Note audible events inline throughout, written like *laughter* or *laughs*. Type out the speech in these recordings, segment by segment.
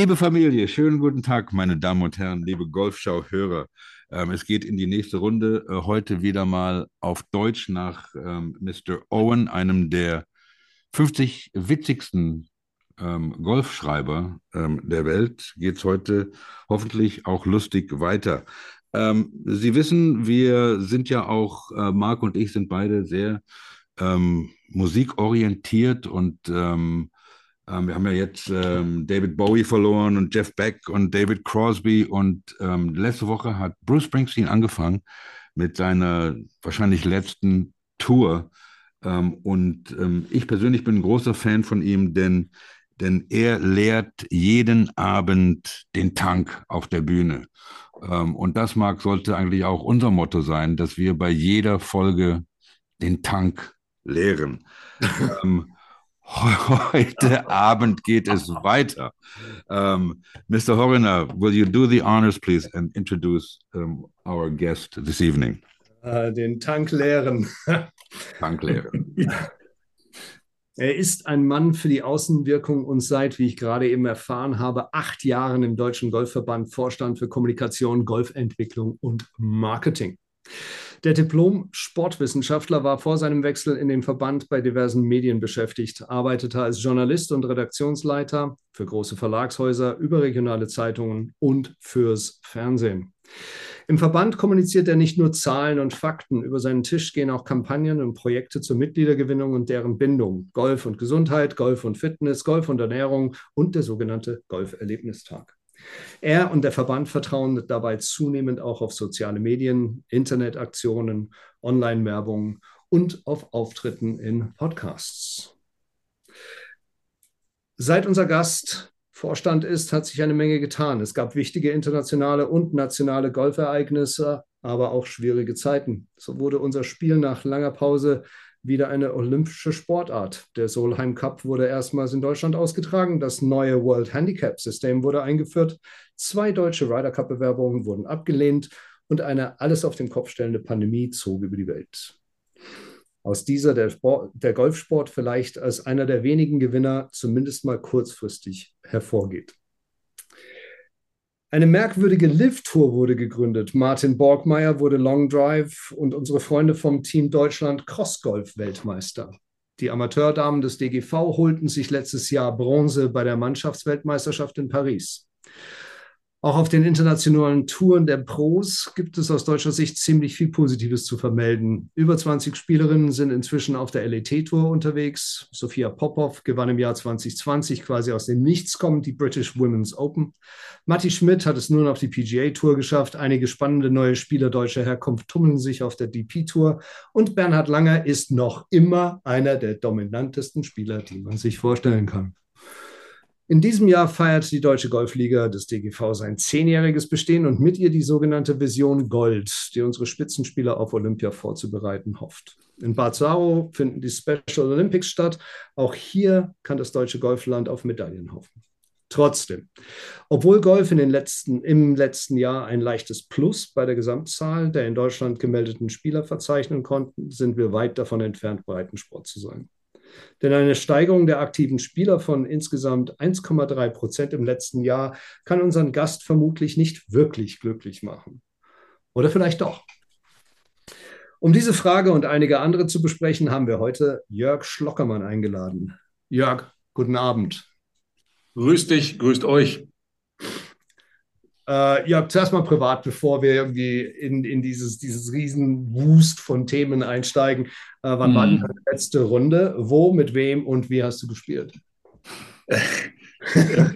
Liebe Familie, schönen guten Tag, meine Damen und Herren, liebe Golfschau-Hörer. Ähm, es geht in die nächste Runde. Äh, heute wieder mal auf Deutsch nach ähm, Mr. Owen, einem der 50 witzigsten ähm, Golfschreiber ähm, der Welt. Geht es heute hoffentlich auch lustig weiter. Ähm, Sie wissen, wir sind ja auch, äh, Marc und ich sind beide sehr ähm, musikorientiert und ähm, wir haben ja jetzt ähm, David Bowie verloren und Jeff Beck und David Crosby und ähm, letzte Woche hat Bruce Springsteen angefangen mit seiner wahrscheinlich letzten Tour ähm, und ähm, ich persönlich bin ein großer Fan von ihm, denn denn er lehrt jeden Abend den Tank auf der Bühne. Ähm, und das mag sollte eigentlich auch unser Motto sein, dass wir bei jeder Folge den Tank lehren. *laughs* ähm, heute Abend geht es weiter. Um, ähm, Mr. Horner, will you do the honors, please, and introduce um, our guest this evening? Uh, den Tank leeren. Tank leeren. *laughs* Er ist ein Mann für die Außenwirkung und seit, wie ich gerade eben erfahren habe, acht Jahren im Deutschen Golfverband Vorstand für Kommunikation, Golfentwicklung und Marketing. Der Diplom-Sportwissenschaftler war vor seinem Wechsel in den Verband bei diversen Medien beschäftigt, arbeitete als Journalist und Redaktionsleiter für große Verlagshäuser, überregionale Zeitungen und fürs Fernsehen. Im Verband kommuniziert er nicht nur Zahlen und Fakten. Über seinen Tisch gehen auch Kampagnen und Projekte zur Mitgliedergewinnung und deren Bindung. Golf und Gesundheit, Golf und Fitness, Golf und Ernährung und der sogenannte Golferlebnistag. Er und der Verband vertrauen dabei zunehmend auch auf soziale Medien, Internetaktionen, Online-Werbung und auf Auftritten in Podcasts. Seit unser Gast Vorstand ist, hat sich eine Menge getan. Es gab wichtige internationale und nationale Golfereignisse, aber auch schwierige Zeiten. So wurde unser Spiel nach langer Pause wieder eine olympische Sportart. Der Solheim Cup wurde erstmals in Deutschland ausgetragen. Das neue World Handicap System wurde eingeführt. Zwei deutsche Ryder Cup Bewerbungen wurden abgelehnt und eine alles auf den Kopf stellende Pandemie zog über die Welt. Aus dieser der, Sport, der Golfsport vielleicht als einer der wenigen Gewinner zumindest mal kurzfristig hervorgeht. Eine merkwürdige Lift-Tour wurde gegründet. Martin Borgmeier wurde Long Drive und unsere Freunde vom Team Deutschland Crossgolf-Weltmeister. Die Amateurdamen des DGV holten sich letztes Jahr Bronze bei der Mannschaftsweltmeisterschaft in Paris. Auch auf den internationalen Touren der Pros gibt es aus deutscher Sicht ziemlich viel Positives zu vermelden. Über 20 Spielerinnen sind inzwischen auf der LET-Tour unterwegs. Sophia Popov gewann im Jahr 2020 quasi aus dem Nichts kommend die British Women's Open. Matti Schmidt hat es nun auf die PGA-Tour geschafft. Einige spannende neue Spieler deutscher Herkunft tummeln sich auf der DP-Tour. Und Bernhard Langer ist noch immer einer der dominantesten Spieler, die man sich vorstellen kann. In diesem Jahr feiert die Deutsche Golfliga des DGV sein zehnjähriges Bestehen und mit ihr die sogenannte Vision Gold, die unsere Spitzenspieler auf Olympia vorzubereiten hofft. In Bad Saro finden die Special Olympics statt. Auch hier kann das deutsche Golfland auf Medaillen hoffen. Trotzdem, obwohl Golf in den letzten, im letzten Jahr ein leichtes Plus bei der Gesamtzahl der in Deutschland gemeldeten Spieler verzeichnen konnten, sind wir weit davon entfernt, Breitensport zu sein. Denn eine Steigerung der aktiven Spieler von insgesamt 1,3 Prozent im letzten Jahr kann unseren Gast vermutlich nicht wirklich glücklich machen. Oder vielleicht doch. Um diese Frage und einige andere zu besprechen, haben wir heute Jörg Schlockermann eingeladen. Jörg, guten Abend. Grüß dich, grüßt euch. Äh, ja, zuerst mal privat, bevor wir irgendwie in, in dieses, dieses riesen Wust von Themen einsteigen. Äh, wann mm. war die letzte Runde? Wo, mit wem und wie hast du gespielt? *laughs*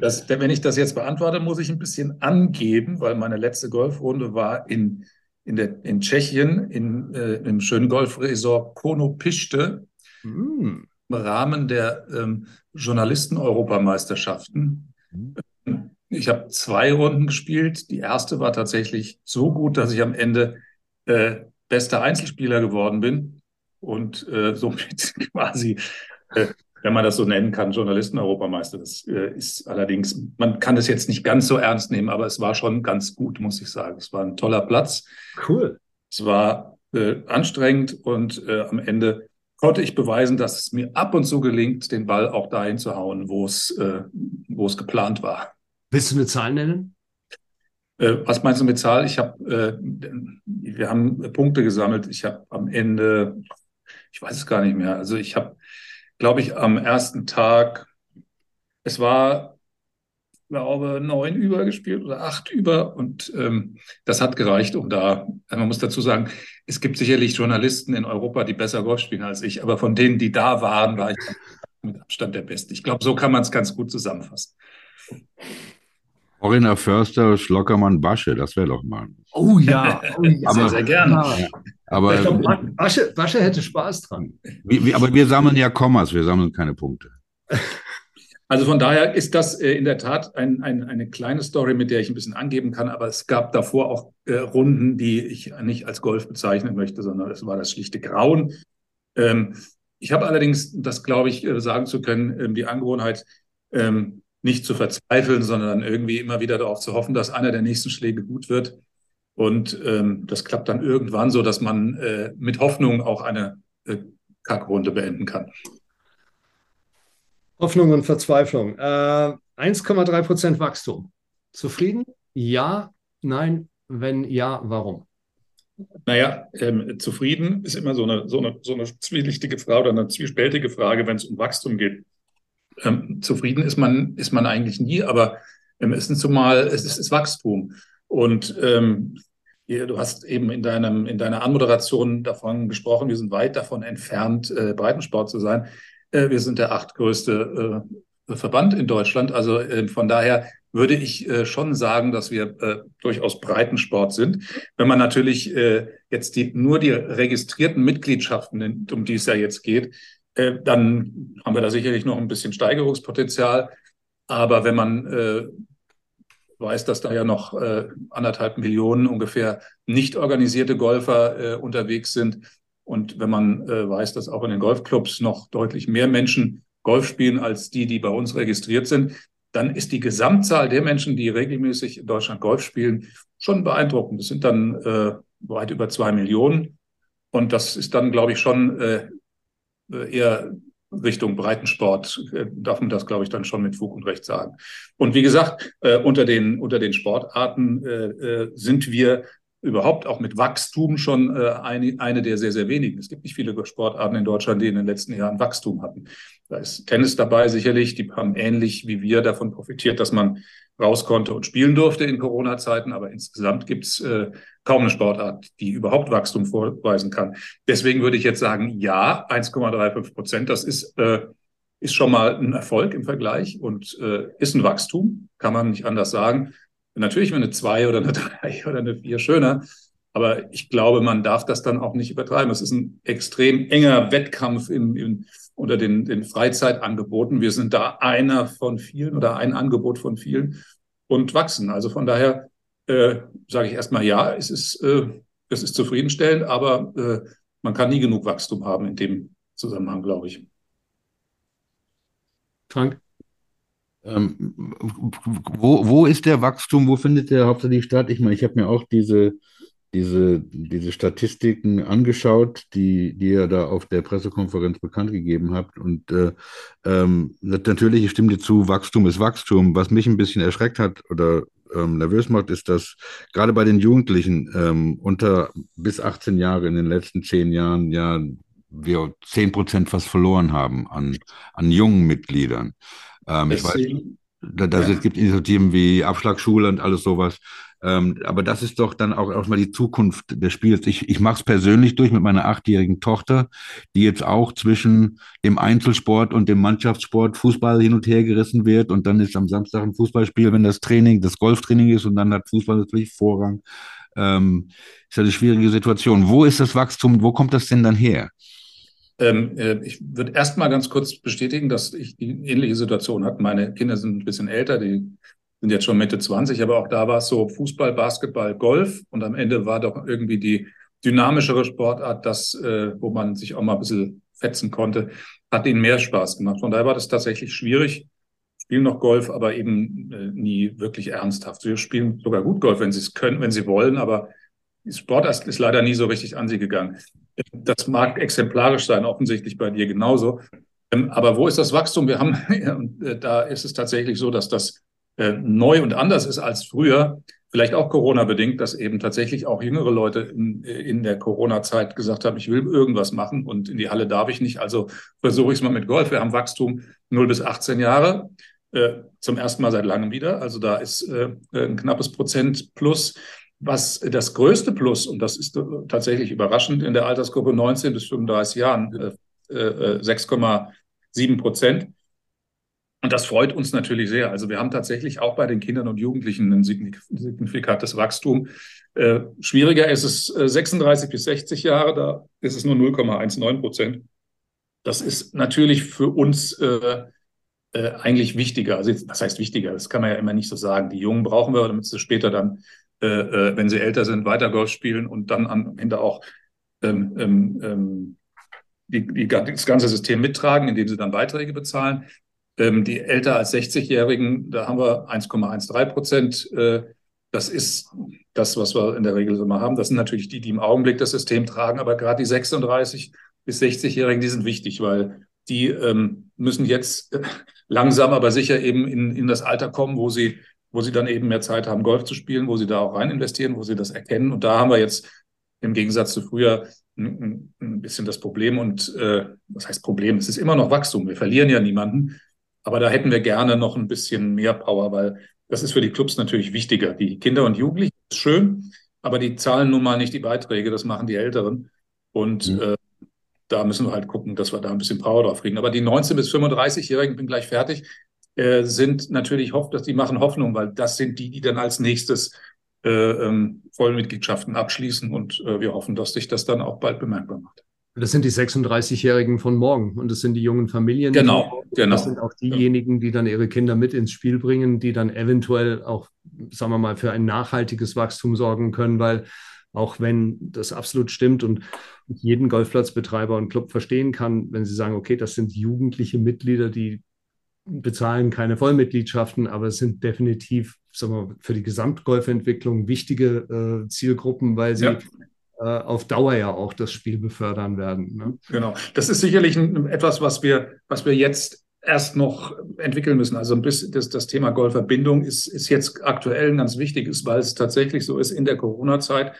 Das, wenn ich das jetzt beantworte, muss ich ein bisschen angeben, weil meine letzte Golfrunde war in, in, der, in Tschechien, in, äh, im schönen Golfresort Konopiste, mm. im Rahmen der ähm, Journalisten-Europameisterschaften. Ich habe zwei Runden gespielt. Die erste war tatsächlich so gut, dass ich am Ende äh, bester Einzelspieler geworden bin und äh, *laughs* somit quasi, äh, wenn man das so nennen kann, Journalisten-Europameister. Das äh, ist allerdings, man kann es jetzt nicht ganz so ernst nehmen, aber es war schon ganz gut, muss ich sagen. Es war ein toller Platz. Cool. Es war äh, anstrengend und äh, am Ende konnte ich beweisen, dass es mir ab und zu gelingt, den Ball auch dahin zu hauen, wo es, wo es geplant war. Willst du eine Zahl nennen? Äh, was meinst du mit Zahl? Ich habe, äh, wir haben Punkte gesammelt. Ich habe am Ende, ich weiß es gar nicht mehr. Also ich habe, glaube ich, am ersten Tag, es war glaube, neun über gespielt oder acht über. Und ähm, das hat gereicht, um da, man muss dazu sagen, es gibt sicherlich Journalisten in Europa, die besser Golf spielen als ich, aber von denen, die da waren, war ich mit Abstand der Beste. Ich glaube, so kann man es ganz gut zusammenfassen. Corinna Förster, Schlockermann, Basche, das wäre doch mal. Oh ja, oh ja. *laughs* aber, sehr, sehr gerne. Ja. Aber ich glaube, Basche, Basche hätte Spaß dran. Wie, wie, aber wir sammeln ja Kommas, wir sammeln keine Punkte. *laughs* Also von daher ist das äh, in der Tat ein, ein, eine kleine Story, mit der ich ein bisschen angeben kann. Aber es gab davor auch äh, Runden, die ich nicht als Golf bezeichnen möchte, sondern es war das schlichte Grauen. Ähm, ich habe allerdings, das glaube ich, äh, sagen zu können, ähm, die Angewohnheit, ähm, nicht zu verzweifeln, sondern irgendwie immer wieder darauf zu hoffen, dass einer der nächsten Schläge gut wird. Und ähm, das klappt dann irgendwann so, dass man äh, mit Hoffnung auch eine äh, Kackrunde beenden kann. Hoffnung und Verzweiflung. Äh, 1,3 Prozent Wachstum. Zufrieden? Ja, nein. Wenn ja, warum? Naja, ähm, zufrieden ist immer so eine, so, eine, so eine zwielichtige Frage oder eine zwiespältige Frage, wenn es um Wachstum geht. Ähm, zufrieden ist man, ist man eigentlich nie, aber ähm, es ist zumal, es ist, ist Wachstum. Und ähm, du hast eben in, deinem, in deiner Anmoderation davon gesprochen, wir sind weit davon entfernt, äh, Breitensport zu sein. Äh, wir sind der achtgrößte äh, Verband in Deutschland. Also äh, von daher würde ich schon sagen, dass wir durchaus Breitensport sind. Wenn man natürlich jetzt die, nur die registrierten Mitgliedschaften, um die es ja jetzt geht, dann haben wir da sicherlich noch ein bisschen Steigerungspotenzial. Aber wenn man weiß, dass da ja noch anderthalb Millionen ungefähr nicht organisierte Golfer unterwegs sind, und wenn man äh, weiß, dass auch in den Golfclubs noch deutlich mehr Menschen Golf spielen als die, die bei uns registriert sind, dann ist die Gesamtzahl der Menschen, die regelmäßig in Deutschland Golf spielen, schon beeindruckend. Das sind dann äh, weit über zwei Millionen. Und das ist dann, glaube ich, schon äh, eher Richtung Breitensport, äh, darf man das, glaube ich, dann schon mit Fug und Recht sagen. Und wie gesagt, äh, unter, den, unter den Sportarten äh, äh sind wir überhaupt auch mit Wachstum schon äh, eine, eine der sehr, sehr wenigen. Es gibt nicht viele Sportarten in Deutschland, die in den letzten Jahren Wachstum hatten. Da ist Tennis dabei sicherlich, die haben ähnlich wie wir davon profitiert, dass man raus konnte und spielen durfte in Corona-Zeiten, aber insgesamt gibt es äh, kaum eine Sportart, die überhaupt Wachstum vorweisen kann. Deswegen würde ich jetzt sagen, ja, 1,35 Prozent, das ist, äh, ist schon mal ein Erfolg im Vergleich und äh, ist ein Wachstum, kann man nicht anders sagen. Natürlich wäre eine 2 oder eine *laughs* 3 oder eine 4 schöner. Aber ich glaube, man darf das dann auch nicht übertreiben. Es ist ein extrem enger Wettkampf in, in, unter den, den Freizeitangeboten. Wir sind da einer von vielen oder ein Angebot von vielen und wachsen. Also von daher äh, sage ich erstmal ja, es ist, äh, es ist zufriedenstellend, aber äh, man kann nie genug Wachstum haben in dem Zusammenhang, glaube ich. Frank? Ähm, wo, wo ist der Wachstum? Wo findet der hauptsächlich statt? Ich meine, ich habe mir auch diese, diese, diese Statistiken angeschaut, die, die ihr da auf der Pressekonferenz bekannt gegeben habt. Und äh, ähm, natürlich, ich stimme dir zu, Wachstum ist Wachstum. Was mich ein bisschen erschreckt hat oder ähm, nervös macht, ist, dass gerade bei den Jugendlichen ähm, unter bis 18 Jahre in den letzten zehn Jahren ja wir 10 Prozent fast verloren haben an, an jungen Mitgliedern. Ähm, ich weiß, da, da ja. gibt Initiativen wie Abschlagsschule und alles sowas. Ähm, aber das ist doch dann auch erstmal die Zukunft des Spiels. Ich, ich mache es persönlich durch mit meiner achtjährigen Tochter, die jetzt auch zwischen dem Einzelsport und dem Mannschaftssport Fußball hin und her gerissen wird. Und dann ist am Samstag ein Fußballspiel, wenn das Training, das Golftraining ist und dann hat Fußball natürlich Vorrang. Ähm, ist ja eine schwierige Situation. Wo ist das Wachstum? Wo kommt das denn dann her? Ähm, äh, ich würde erst mal ganz kurz bestätigen, dass ich die ähnliche Situation hatte. Meine Kinder sind ein bisschen älter, die sind jetzt schon Mitte 20, aber auch da war es so Fußball, Basketball, Golf und am Ende war doch irgendwie die dynamischere Sportart, das, äh, wo man sich auch mal ein bisschen fetzen konnte, hat ihnen mehr Spaß gemacht. Von daher war das tatsächlich schwierig. Spielen noch Golf, aber eben äh, nie wirklich ernsthaft. Sie spielen sogar gut Golf, wenn sie es können, wenn sie wollen, aber Sport ist leider nie so richtig an sie gegangen. Das mag exemplarisch sein, offensichtlich bei dir genauso. Ähm, aber wo ist das Wachstum? Wir haben, *laughs* äh, da ist es tatsächlich so, dass das äh, neu und anders ist als früher. Vielleicht auch Corona-bedingt, dass eben tatsächlich auch jüngere Leute in, in der Corona-Zeit gesagt haben, ich will irgendwas machen und in die Halle darf ich nicht. Also versuche ich es mal mit Golf. Wir haben Wachstum 0 bis 18 Jahre. Äh, zum ersten Mal seit langem wieder. Also da ist äh, ein knappes Prozent plus. Was das größte Plus, und das ist tatsächlich überraschend, in der Altersgruppe 19 bis 35 Jahren, äh, 6,7 äh, Prozent. Und das freut uns natürlich sehr. Also wir haben tatsächlich auch bei den Kindern und Jugendlichen ein signifikantes Wachstum. Äh, schwieriger ist es 36 bis 60 Jahre, da ist es nur 0,19 Prozent. Das ist natürlich für uns äh, äh, eigentlich wichtiger. Also was heißt wichtiger? Das kann man ja immer nicht so sagen. Die Jungen brauchen wir, damit sie später dann, äh, äh, wenn sie älter sind, weiter Golf spielen und dann am Ende auch ähm, ähm, ähm, die, die, das ganze System mittragen, indem sie dann Beiträge bezahlen. Ähm, die älter als 60-Jährigen, da haben wir 1,13 Prozent. Äh, das ist das, was wir in der Regel so mal haben. Das sind natürlich die, die im Augenblick das System tragen, aber gerade die 36 bis 60-Jährigen, die sind wichtig, weil die ähm, müssen jetzt äh, *laughs* langsam aber sicher eben in, in das Alter kommen, wo sie, wo sie dann eben mehr Zeit haben, Golf zu spielen, wo sie da auch rein investieren, wo sie das erkennen. Und da haben wir jetzt im Gegensatz zu früher ein, bisschen das Problem. Und äh, was heißt Problem? Es ist immer noch Wachstum. Wir verlieren ja niemanden. Aber da hätten wir gerne noch ein bisschen mehr Power, weil das ist für die Clubs natürlich wichtiger. Die Kinder und Jugendlichen ist schön, aber die zahlen nun mal nicht die Beiträge, das machen die Älteren. Und mhm. äh, da müssen wir halt gucken, dass wir da ein bisschen Power drauf kriegen. Aber die 19- bis 35-Jährigen, bin gleich fertig, äh, sind natürlich, dass die machen Hoffnung, weil das sind die, die dann als nächstes äh, ähm, Vollmitgliedschaften abschließen und äh, wir hoffen, dass sich das dann auch bald bemerkbar macht. Das sind die 36-Jährigen von morgen und das sind die jungen Familien. Genau, genau. Das sind auch diejenigen, die dann ihre Kinder mit ins Spiel bringen, die dann eventuell auch, sagen wir mal, für ein nachhaltiges Wachstum sorgen können, weil auch wenn das absolut stimmt und jeden Golfplatzbetreiber und Club verstehen kann, wenn sie sagen, okay, das sind jugendliche Mitglieder, die bezahlen keine Vollmitgliedschaften, aber es sind definitiv sagen wir, für die Gesamtgolfentwicklung wichtige äh, Zielgruppen, weil sie ja. Äh, auf Dauer ja auch das Spiel befördern werden. Ne? Genau, das ist sicherlich ein, etwas, was wir, was wir jetzt erst noch entwickeln müssen. Also bis das, das Thema Golfverbindung ist, ist jetzt aktuell ein ganz wichtiges, weil es tatsächlich so ist in der Corona-Zeit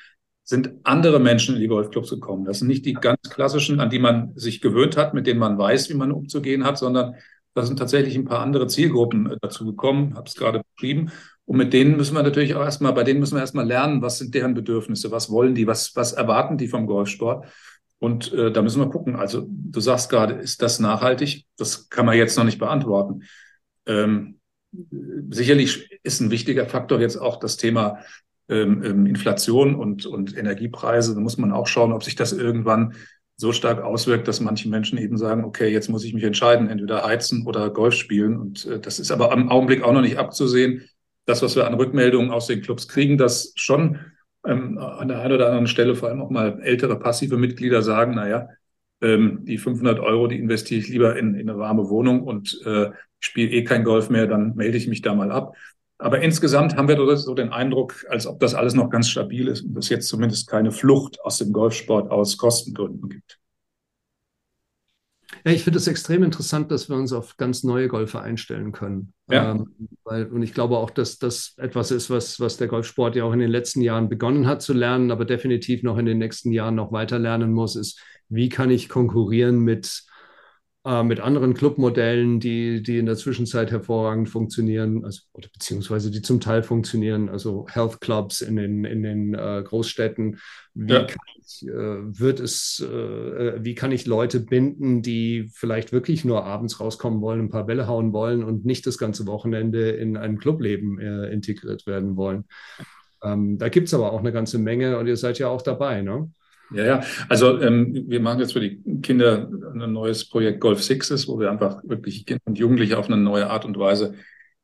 sind andere Menschen in die Golfclubs gekommen. Das sind nicht die ganz klassischen, an die man sich gewöhnt hat, mit denen man weiß, wie man umzugehen hat, sondern da sind tatsächlich ein paar andere Zielgruppen äh, dazu gekommen, habe es gerade beschrieben. Und mit denen müssen wir natürlich auch erstmal, bei denen müssen wir erstmal lernen, was sind deren Bedürfnisse, was wollen die, was, was erwarten die vom Golfsport. Und äh, da müssen wir gucken. Also du sagst gerade, ist das nachhaltig? Das kann man jetzt noch nicht beantworten. Ähm, sicherlich ist ein wichtiger Faktor jetzt auch das Thema ähm, ähm, Inflation und, und Energiepreise, da muss man auch schauen, ob sich das irgendwann so stark auswirkt, dass manche Menschen eben sagen, okay, jetzt muss ich mich entscheiden, entweder heizen oder Golf spielen. Und äh, das ist aber im Augenblick auch noch nicht abzusehen. Das, was wir an Rückmeldungen aus den Clubs kriegen, dass schon ähm, an der einen oder anderen Stelle vor allem auch mal ältere passive Mitglieder sagen, naja, ähm, die 500 Euro, die investiere ich lieber in, in eine warme Wohnung und äh, spiele eh kein Golf mehr, dann melde ich mich da mal ab. Aber insgesamt haben wir so den Eindruck, als ob das alles noch ganz stabil ist und es jetzt zumindest keine Flucht aus dem Golfsport aus Kostengründen gibt. Ja, ich finde es extrem interessant, dass wir uns auf ganz neue Golfer einstellen können. Ja. Ähm, weil, und ich glaube auch, dass das etwas ist, was, was der Golfsport ja auch in den letzten Jahren begonnen hat zu lernen, aber definitiv noch in den nächsten Jahren noch weiter lernen muss, ist, wie kann ich konkurrieren mit äh, mit anderen Clubmodellen, die, die in der Zwischenzeit hervorragend funktionieren, also, oder beziehungsweise die zum Teil funktionieren, also Health Clubs in den, in den äh, Großstädten. Wie, ja. kann ich, äh, wird es, äh, wie kann ich Leute binden, die vielleicht wirklich nur abends rauskommen wollen, ein paar Bälle hauen wollen und nicht das ganze Wochenende in ein Clubleben äh, integriert werden wollen? Ähm, da gibt es aber auch eine ganze Menge und ihr seid ja auch dabei, ne? Ja, ja. Also ähm, wir machen jetzt für die Kinder ein neues Projekt Golf Sixes, wo wir einfach wirklich Kinder und Jugendliche auf eine neue Art und Weise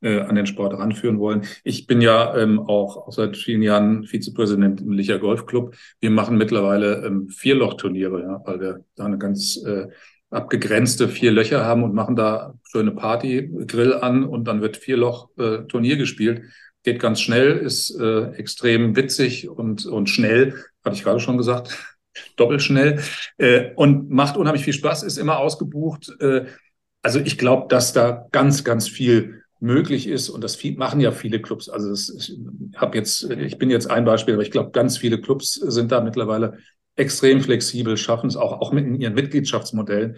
äh, an den Sport ranführen wollen. Ich bin ja ähm, auch, seit vielen Jahren Vizepräsident im Licher Golf Club. Wir machen mittlerweile ähm, Vierloch-Turniere, ja, weil wir da eine ganz äh, abgegrenzte vier Löcher haben und machen da schöne Party, Grill an und dann wird Vierloch-Turnier äh, gespielt. Geht ganz schnell, ist äh, extrem witzig und, und schnell, hatte ich gerade schon gesagt. *laughs* doppelt schnell äh, und macht unheimlich viel Spaß, ist immer ausgebucht. Äh, also ich glaube, dass da ganz, ganz viel möglich ist und das viel, machen ja viele Clubs. Also das, ich habe jetzt, ich bin jetzt ein Beispiel, aber ich glaube, ganz viele Clubs sind da mittlerweile extrem flexibel, schaffen es auch, auch mit in ihren Mitgliedschaftsmodellen,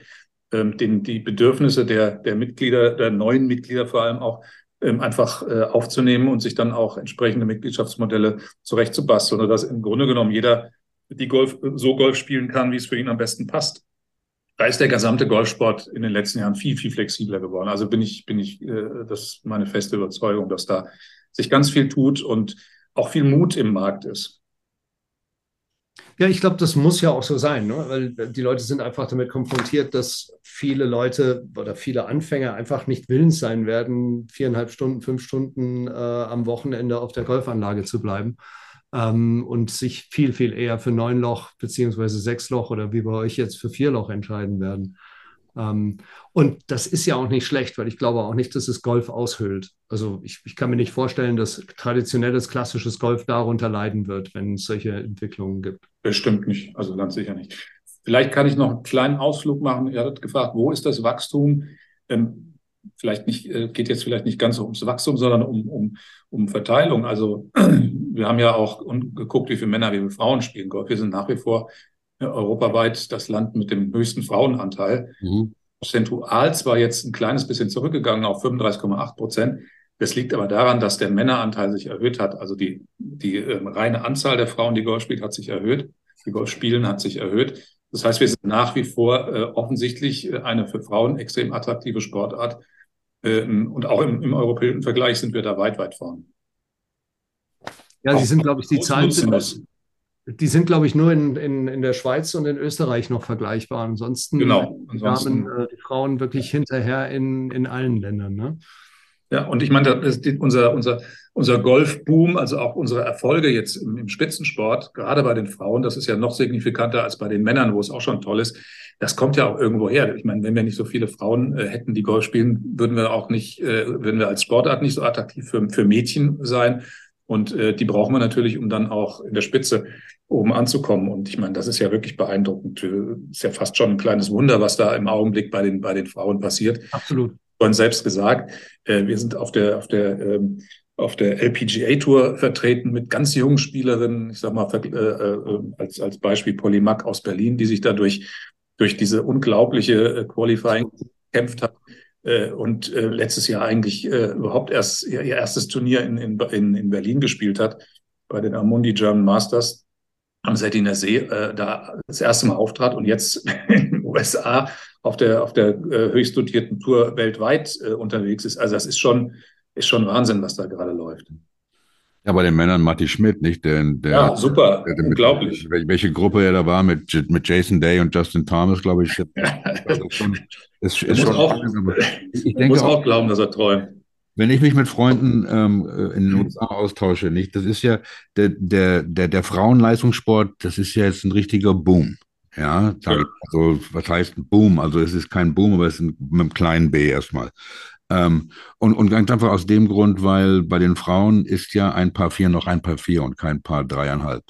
ähm, den, die Bedürfnisse der, der Mitglieder, der neuen Mitglieder vor allem auch einfach äh, aufzunehmen und sich dann auch entsprechende Mitgliedschaftsmodelle zurechtzubasteln, sodass im Grunde genommen jeder die Golf so Golf spielen kann, wie es für ihn am besten passt. Da ist der gesamte Golfsport in den letzten Jahren viel, viel flexibler geworden. Also bin ich, bin ich, äh, das ist meine feste Überzeugung, dass da sich ganz viel tut und auch viel Mut im Markt ist. Ja, ich glaube, das muss ja auch so sein, ne? weil die Leute sind einfach damit konfrontiert, dass viele Leute oder viele Anfänger einfach nicht willens sein werden, viereinhalb Stunden, fünf Stunden äh, am Wochenende auf der Golfanlage zu bleiben ähm, und sich viel, viel eher für neun Loch beziehungsweise sechs Loch oder wie bei euch jetzt für vier Loch entscheiden werden. Ähm, und das ist ja auch nicht schlecht, weil ich glaube auch nicht, dass es Golf aushöhlt. Also ich, ich kann mir nicht vorstellen, dass traditionelles, klassisches Golf darunter leiden wird, wenn es solche Entwicklungen gibt. Bestimmt nicht, also ganz sicher nicht. Vielleicht kann ich noch einen kleinen Ausflug machen. Ihr hattet gefragt, wo ist das Wachstum? Ähm, vielleicht nicht, äh, geht jetzt vielleicht nicht ganz ums Wachstum, sondern um, um, um Verteilung. Also *clears throat* wir haben ja auch geguckt, wie viele Männer, wie viele Frauen spielen Golf. Wir sind nach wie vor europaweit das Land mit dem höchsten Frauenanteil. Mhm. Prozentual zwar jetzt ein kleines bisschen zurückgegangen auf 35,8 Prozent. Das liegt aber daran, dass der Männeranteil sich erhöht hat. Also die, die äh, reine Anzahl der Frauen, die Golf spielt, hat sich erhöht. Die Golf spielen hat sich erhöht. Das heißt, wir sind nach wie vor äh, offensichtlich äh, eine für Frauen extrem attraktive Sportart. Ähm, und auch im, im europäischen Vergleich sind wir da weit, weit vorn. Ja, Sie sind, glaube ich, die Zahlen sind, die sind, glaube ich, nur in, in, in der Schweiz und in Österreich noch vergleichbar. Ansonsten, genau. Ansonsten Damen, äh, die Frauen wirklich hinterher in, in allen Ländern. Ne? Ja, und ich meine, unser, unser, unser Golfboom, also auch unsere Erfolge jetzt im, im Spitzensport, gerade bei den Frauen, das ist ja noch signifikanter als bei den Männern, wo es auch schon toll ist. Das kommt ja auch irgendwo her. Ich meine, wenn wir nicht so viele Frauen äh, hätten, die Golf spielen, würden wir auch nicht, äh, würden wir als Sportart nicht so attraktiv für, für Mädchen sein. Und äh, die brauchen wir natürlich, um dann auch in der Spitze oben anzukommen. Und ich meine, das ist ja wirklich beeindruckend. Ist ja fast schon ein kleines Wunder, was da im Augenblick bei den, bei den Frauen passiert. Absolut. Vorhin selbst gesagt, äh, wir sind auf der, auf der, ähm, auf der LPGA Tour vertreten mit ganz jungen Spielerinnen. Ich sag mal, äh, äh, als, als Beispiel Polly Mack aus Berlin, die sich da durch, durch diese unglaubliche äh, Qualifying gekämpft hat. Äh, und äh, letztes Jahr eigentlich äh, überhaupt erst ihr, ihr erstes Turnier in, in, in Berlin gespielt hat, bei den Amundi German Masters am Settiner See, äh, da das erste Mal auftrat und jetzt *laughs* in den USA auf der, auf der äh, höchst dotierten Tour weltweit äh, unterwegs ist. Also das ist schon, ist schon Wahnsinn, was da gerade läuft. Ja, bei den Männern Matti Schmidt, nicht? Der, der, ja, super, der, unglaublich. Mit, welche Gruppe er da war mit, mit Jason Day und Justin Thomas, glaube ich. Das ist schon, ist, *laughs* ist schon auch, ich denke muss auch, auch glauben, dass er träumt. Wenn ich mich mit Freunden ähm, äh, in den USA austausche, nicht, das ist ja der, der, der, der Frauenleistungssport, das ist ja jetzt ein richtiger Boom. Ja, ja. also was heißt Boom? Also es ist kein Boom, aber es ist ein, mit einem kleinen B erstmal. Ähm, und, und ganz einfach aus dem Grund, weil bei den Frauen ist ja ein Paar vier noch ein Paar vier und kein Paar dreieinhalb.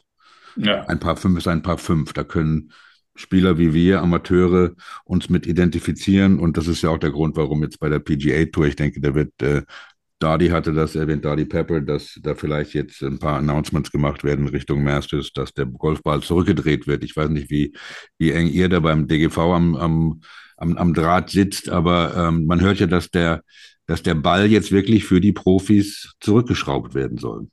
Ja. Ein Paar fünf ist ein Paar fünf. Da können Spieler wie wir, Amateure, uns mit identifizieren. Und das ist ja auch der Grund, warum jetzt bei der PGA Tour, ich denke, da wird, äh, Dardy hatte das erwähnt, Dardy Pepper, dass da vielleicht jetzt ein paar Announcements gemacht werden Richtung Masters, dass der Golfball zurückgedreht wird. Ich weiß nicht, wie, wie eng ihr da beim DGV am, am, am, am Draht sitzt, aber ähm, man hört ja, dass der, dass der Ball jetzt wirklich für die Profis zurückgeschraubt werden soll.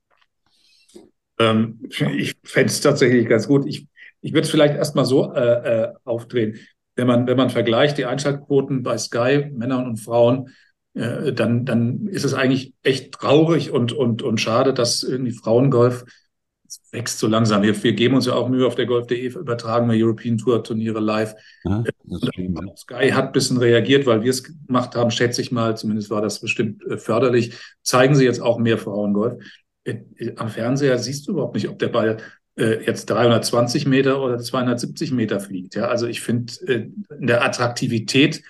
Ähm, ich fände es tatsächlich ganz gut. Ich ich würde es vielleicht erstmal so äh, äh, aufdrehen. Wenn man, wenn man vergleicht die Einschaltquoten bei Sky, Männern und Frauen, äh, dann, dann ist es eigentlich echt traurig und, und, und schade, dass irgendwie Frauengolf wächst so langsam. Wir, wir geben uns ja auch Mühe auf der Golf.de, übertragen wir European Tour Turniere live. Ja, Sky hat ein bisschen reagiert, weil wir es gemacht haben, schätze ich mal, zumindest war das bestimmt äh, förderlich. Zeigen sie jetzt auch mehr Frauengolf. Äh, am Fernseher siehst du überhaupt nicht, ob der Ball äh, jetzt 320 Meter oder 270 Meter fliegt. Ja, also ich finde, äh, in der Attraktivität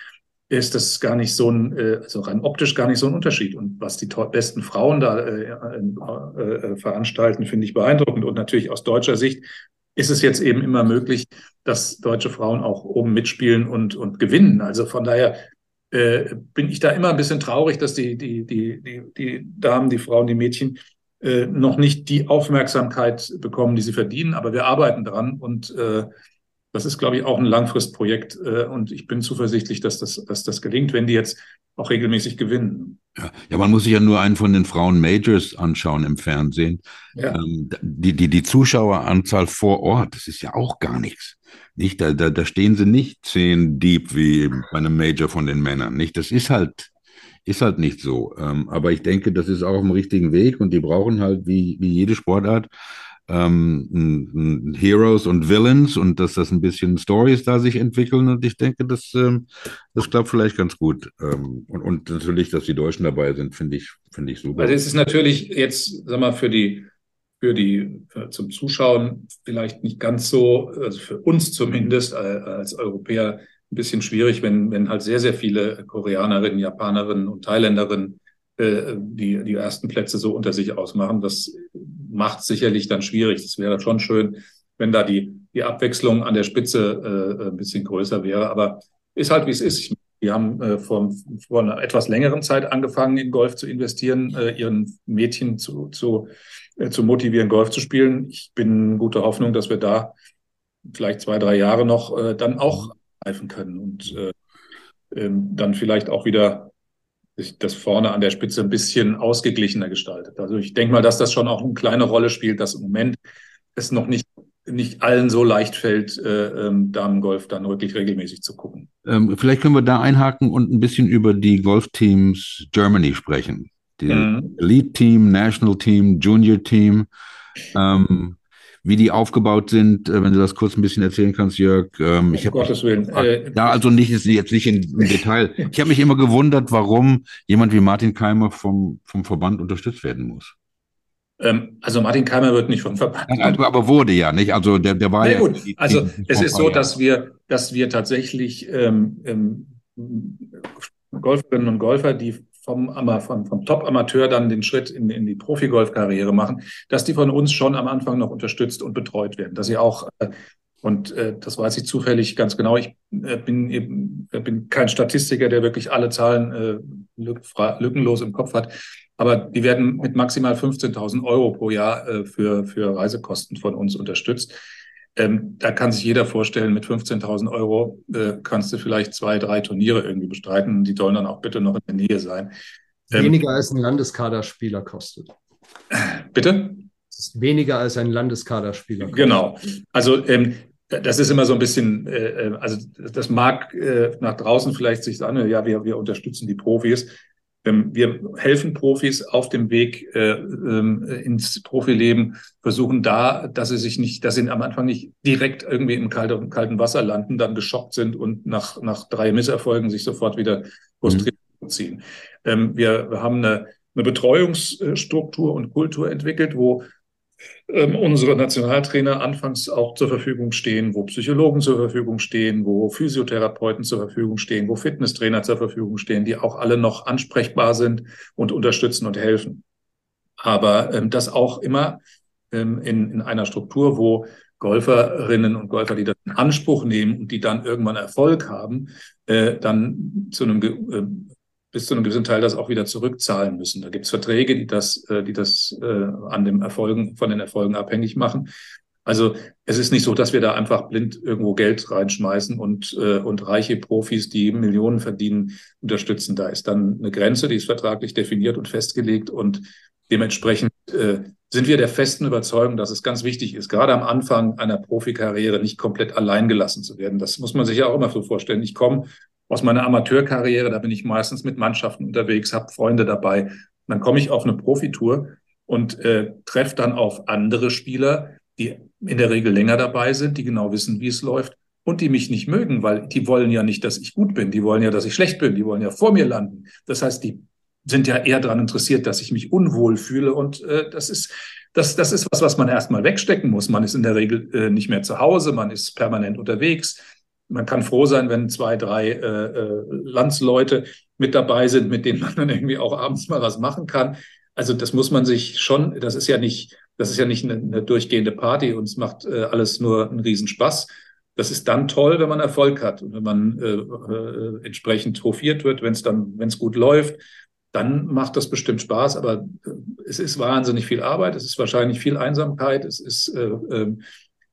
ist das gar nicht so ein, äh, also rein optisch gar nicht so ein Unterschied. Und was die besten Frauen da äh, äh, äh, veranstalten, finde ich beeindruckend. Und natürlich aus deutscher Sicht ist es jetzt eben immer möglich, dass deutsche Frauen auch oben mitspielen und, und gewinnen. Also von daher äh, bin ich da immer ein bisschen traurig, dass die, die, die, die, die Damen, die Frauen, die Mädchen äh, noch nicht die Aufmerksamkeit bekommen, die sie verdienen. Aber wir arbeiten dran und äh, das ist, glaube ich, auch ein Langfristprojekt. Äh, und ich bin zuversichtlich, dass das, dass das gelingt, wenn die jetzt auch regelmäßig gewinnen. Ja, ja, man muss sich ja nur einen von den Frauen-Majors anschauen im Fernsehen. Ja. Ähm, die, die, die Zuschaueranzahl vor Ort, das ist ja auch gar nichts. Nicht, da, da, da stehen sie nicht zehn deep wie bei einem Major von den Männern. Nicht, das ist halt, ist halt nicht so. Ähm, aber ich denke, das ist auch auf dem richtigen Weg und die brauchen halt wie, wie jede Sportart ähm, Heroes und Villains und dass das ein bisschen Stories da sich entwickeln und ich denke, das, ähm, das klappt vielleicht ganz gut. Ähm, und, und natürlich, dass die Deutschen dabei sind, finde ich, finde ich super. Also es ist natürlich jetzt, sag mal, für die für die für, zum Zuschauen vielleicht nicht ganz so, also für uns zumindest äh, als Europäer ein bisschen schwierig, wenn, wenn halt sehr, sehr viele Koreanerinnen, Japanerinnen und Thailänderinnen äh, die, die ersten Plätze so unter sich ausmachen. Das macht sicherlich dann schwierig. Es wäre schon schön, wenn da die, die Abwechslung an der Spitze äh, ein bisschen größer wäre. Aber ist halt, wie es ist. Die haben äh, vor, vor einer etwas längeren Zeit angefangen, in Golf zu investieren, äh, ihren Mädchen zu, zu, äh, zu motivieren, Golf zu spielen. Ich bin guter Hoffnung, dass wir da vielleicht zwei, drei Jahre noch äh, dann auch greifen können und äh, ähm, dann vielleicht auch wieder sich das vorne an der Spitze ein bisschen ausgeglichener gestaltet. Also ich denke mal, dass das schon auch eine kleine Rolle spielt, dass im Moment es noch nicht nicht allen so leicht fällt, äh, ähm, Damengolf dann wirklich regelmäßig zu gucken. Ähm, vielleicht können wir da einhaken und ein bisschen über die Golfteams Germany sprechen. Die mhm. Elite Team, National Team, Junior Team. Ähm, wie die aufgebaut sind, äh, wenn du das kurz ein bisschen erzählen kannst, Jörg. Ähm, ich um Gottes Willen. Äh, ja, also nicht jetzt nicht im Detail. Ich habe mich immer gewundert, warum jemand wie Martin Keimer vom, vom Verband unterstützt werden muss. Ähm, also Martin Keimer wird nicht vom Verband. Aber, aber wurde ja nicht. Also der, der war ja. Gut. Also es ist so, dass wir, dass wir tatsächlich ähm, ähm, Golferinnen und Golfer, die vom, vom, vom Top-Amateur dann den Schritt in, in die Profi-Golf-Karriere machen, dass die von uns schon am Anfang noch unterstützt und betreut werden, dass sie auch äh, und äh, das weiß ich zufällig ganz genau. Ich äh, bin bin kein Statistiker, der wirklich alle Zahlen lückenlos im Kopf hat. Aber die werden mit maximal 15.000 Euro pro Jahr für, für Reisekosten von uns unterstützt. Ähm, da kann sich jeder vorstellen, mit 15.000 Euro äh, kannst du vielleicht zwei, drei Turniere irgendwie bestreiten. Die sollen dann auch bitte noch in der Nähe sein. Ähm, weniger als ein Landeskaderspieler kostet. *sighs* Bitte? Weniger als ein Landeskaderspieler kostet. Genau. Also ähm, das ist immer so ein bisschen, äh, äh also das mag äh, nach draußen vielleicht sich sagen, ja, wir, wir unterstützen die Profis. Ähm, wir helfen Profis auf dem Weg äh, ähm, ins Profileben, versuchen da, dass sie sich nicht, dass sie am Anfang nicht direkt irgendwie im kalten, kalten Wasser landen, dann geschockt sind und nach, nach drei Misserfolgen sich sofort wieder frustriert mhm. ziehen. Ähm, wir, wir haben eine, eine Betreuungsstruktur und Kultur entwickelt, wo ähm, unsere Nationaltrainer anfangs auch zur Verfügung stehen, wo Psychologen zur Verfügung stehen, wo Physiotherapeuten zur Verfügung stehen, wo Fitnesstrainer zur Verfügung stehen, die auch alle noch ansprechbar sind und unterstützen und helfen. Aber ähm, das auch immer ähm, in, in einer Struktur, wo Golferinnen und Golfer, die das in Anspruch nehmen und die dann irgendwann Erfolg haben, äh, dann zu einem äh, bis zu einem gewissen Teil das auch wieder zurückzahlen müssen. Da gibt es Verträge, die das, äh, die das äh, an dem Erfolgen, von den Erfolgen abhängig machen. Also es ist nicht so, dass wir da einfach blind irgendwo Geld reinschmeißen und, äh, und reiche Profis, die Millionen verdienen, unterstützen. Da ist dann eine Grenze, die ist vertraglich definiert und festgelegt und dementsprechend sind wir der festen Überzeugung, dass es ganz wichtig ist, gerade am Anfang einer Profikarriere nicht komplett allein gelassen zu werden. Das muss man sich ja auch immer so vorstellen. Ich komme aus meiner Amateurkarriere, da bin ich meistens mit Mannschaften unterwegs, habe Freunde dabei. dann komme ich auf eine Profitour und äh, treffe dann auf andere Spieler, die in der Regel länger dabei sind, die genau wissen, wie es läuft und die mich nicht mögen, weil die wollen ja nicht, dass ich gut bin, die wollen ja, dass ich schlecht bin, die wollen ja vor mir landen. Das heißt, die sind ja eher daran interessiert, dass ich mich unwohl fühle und äh, das ist das, das ist was, was man erstmal wegstecken muss. Man ist in der Regel äh, nicht mehr zu Hause, man ist permanent unterwegs man kann froh sein, wenn zwei, drei äh, äh, Landsleute mit dabei sind, mit denen man dann irgendwie auch abends mal was machen kann. Also das muss man sich schon, das ist ja nicht, das ist ja nicht eine, eine durchgehende Party und es macht äh, alles nur einen Riesenspaß. Das ist dann toll, wenn man Erfolg hat und wenn man äh, äh, entsprechend hofiert wird, wenn es dann, wenn es gut läuft, dann macht das bestimmt Spaß. Aber äh, es ist wahnsinnig viel Arbeit, es ist wahrscheinlich viel Einsamkeit, es ist äh, ähm,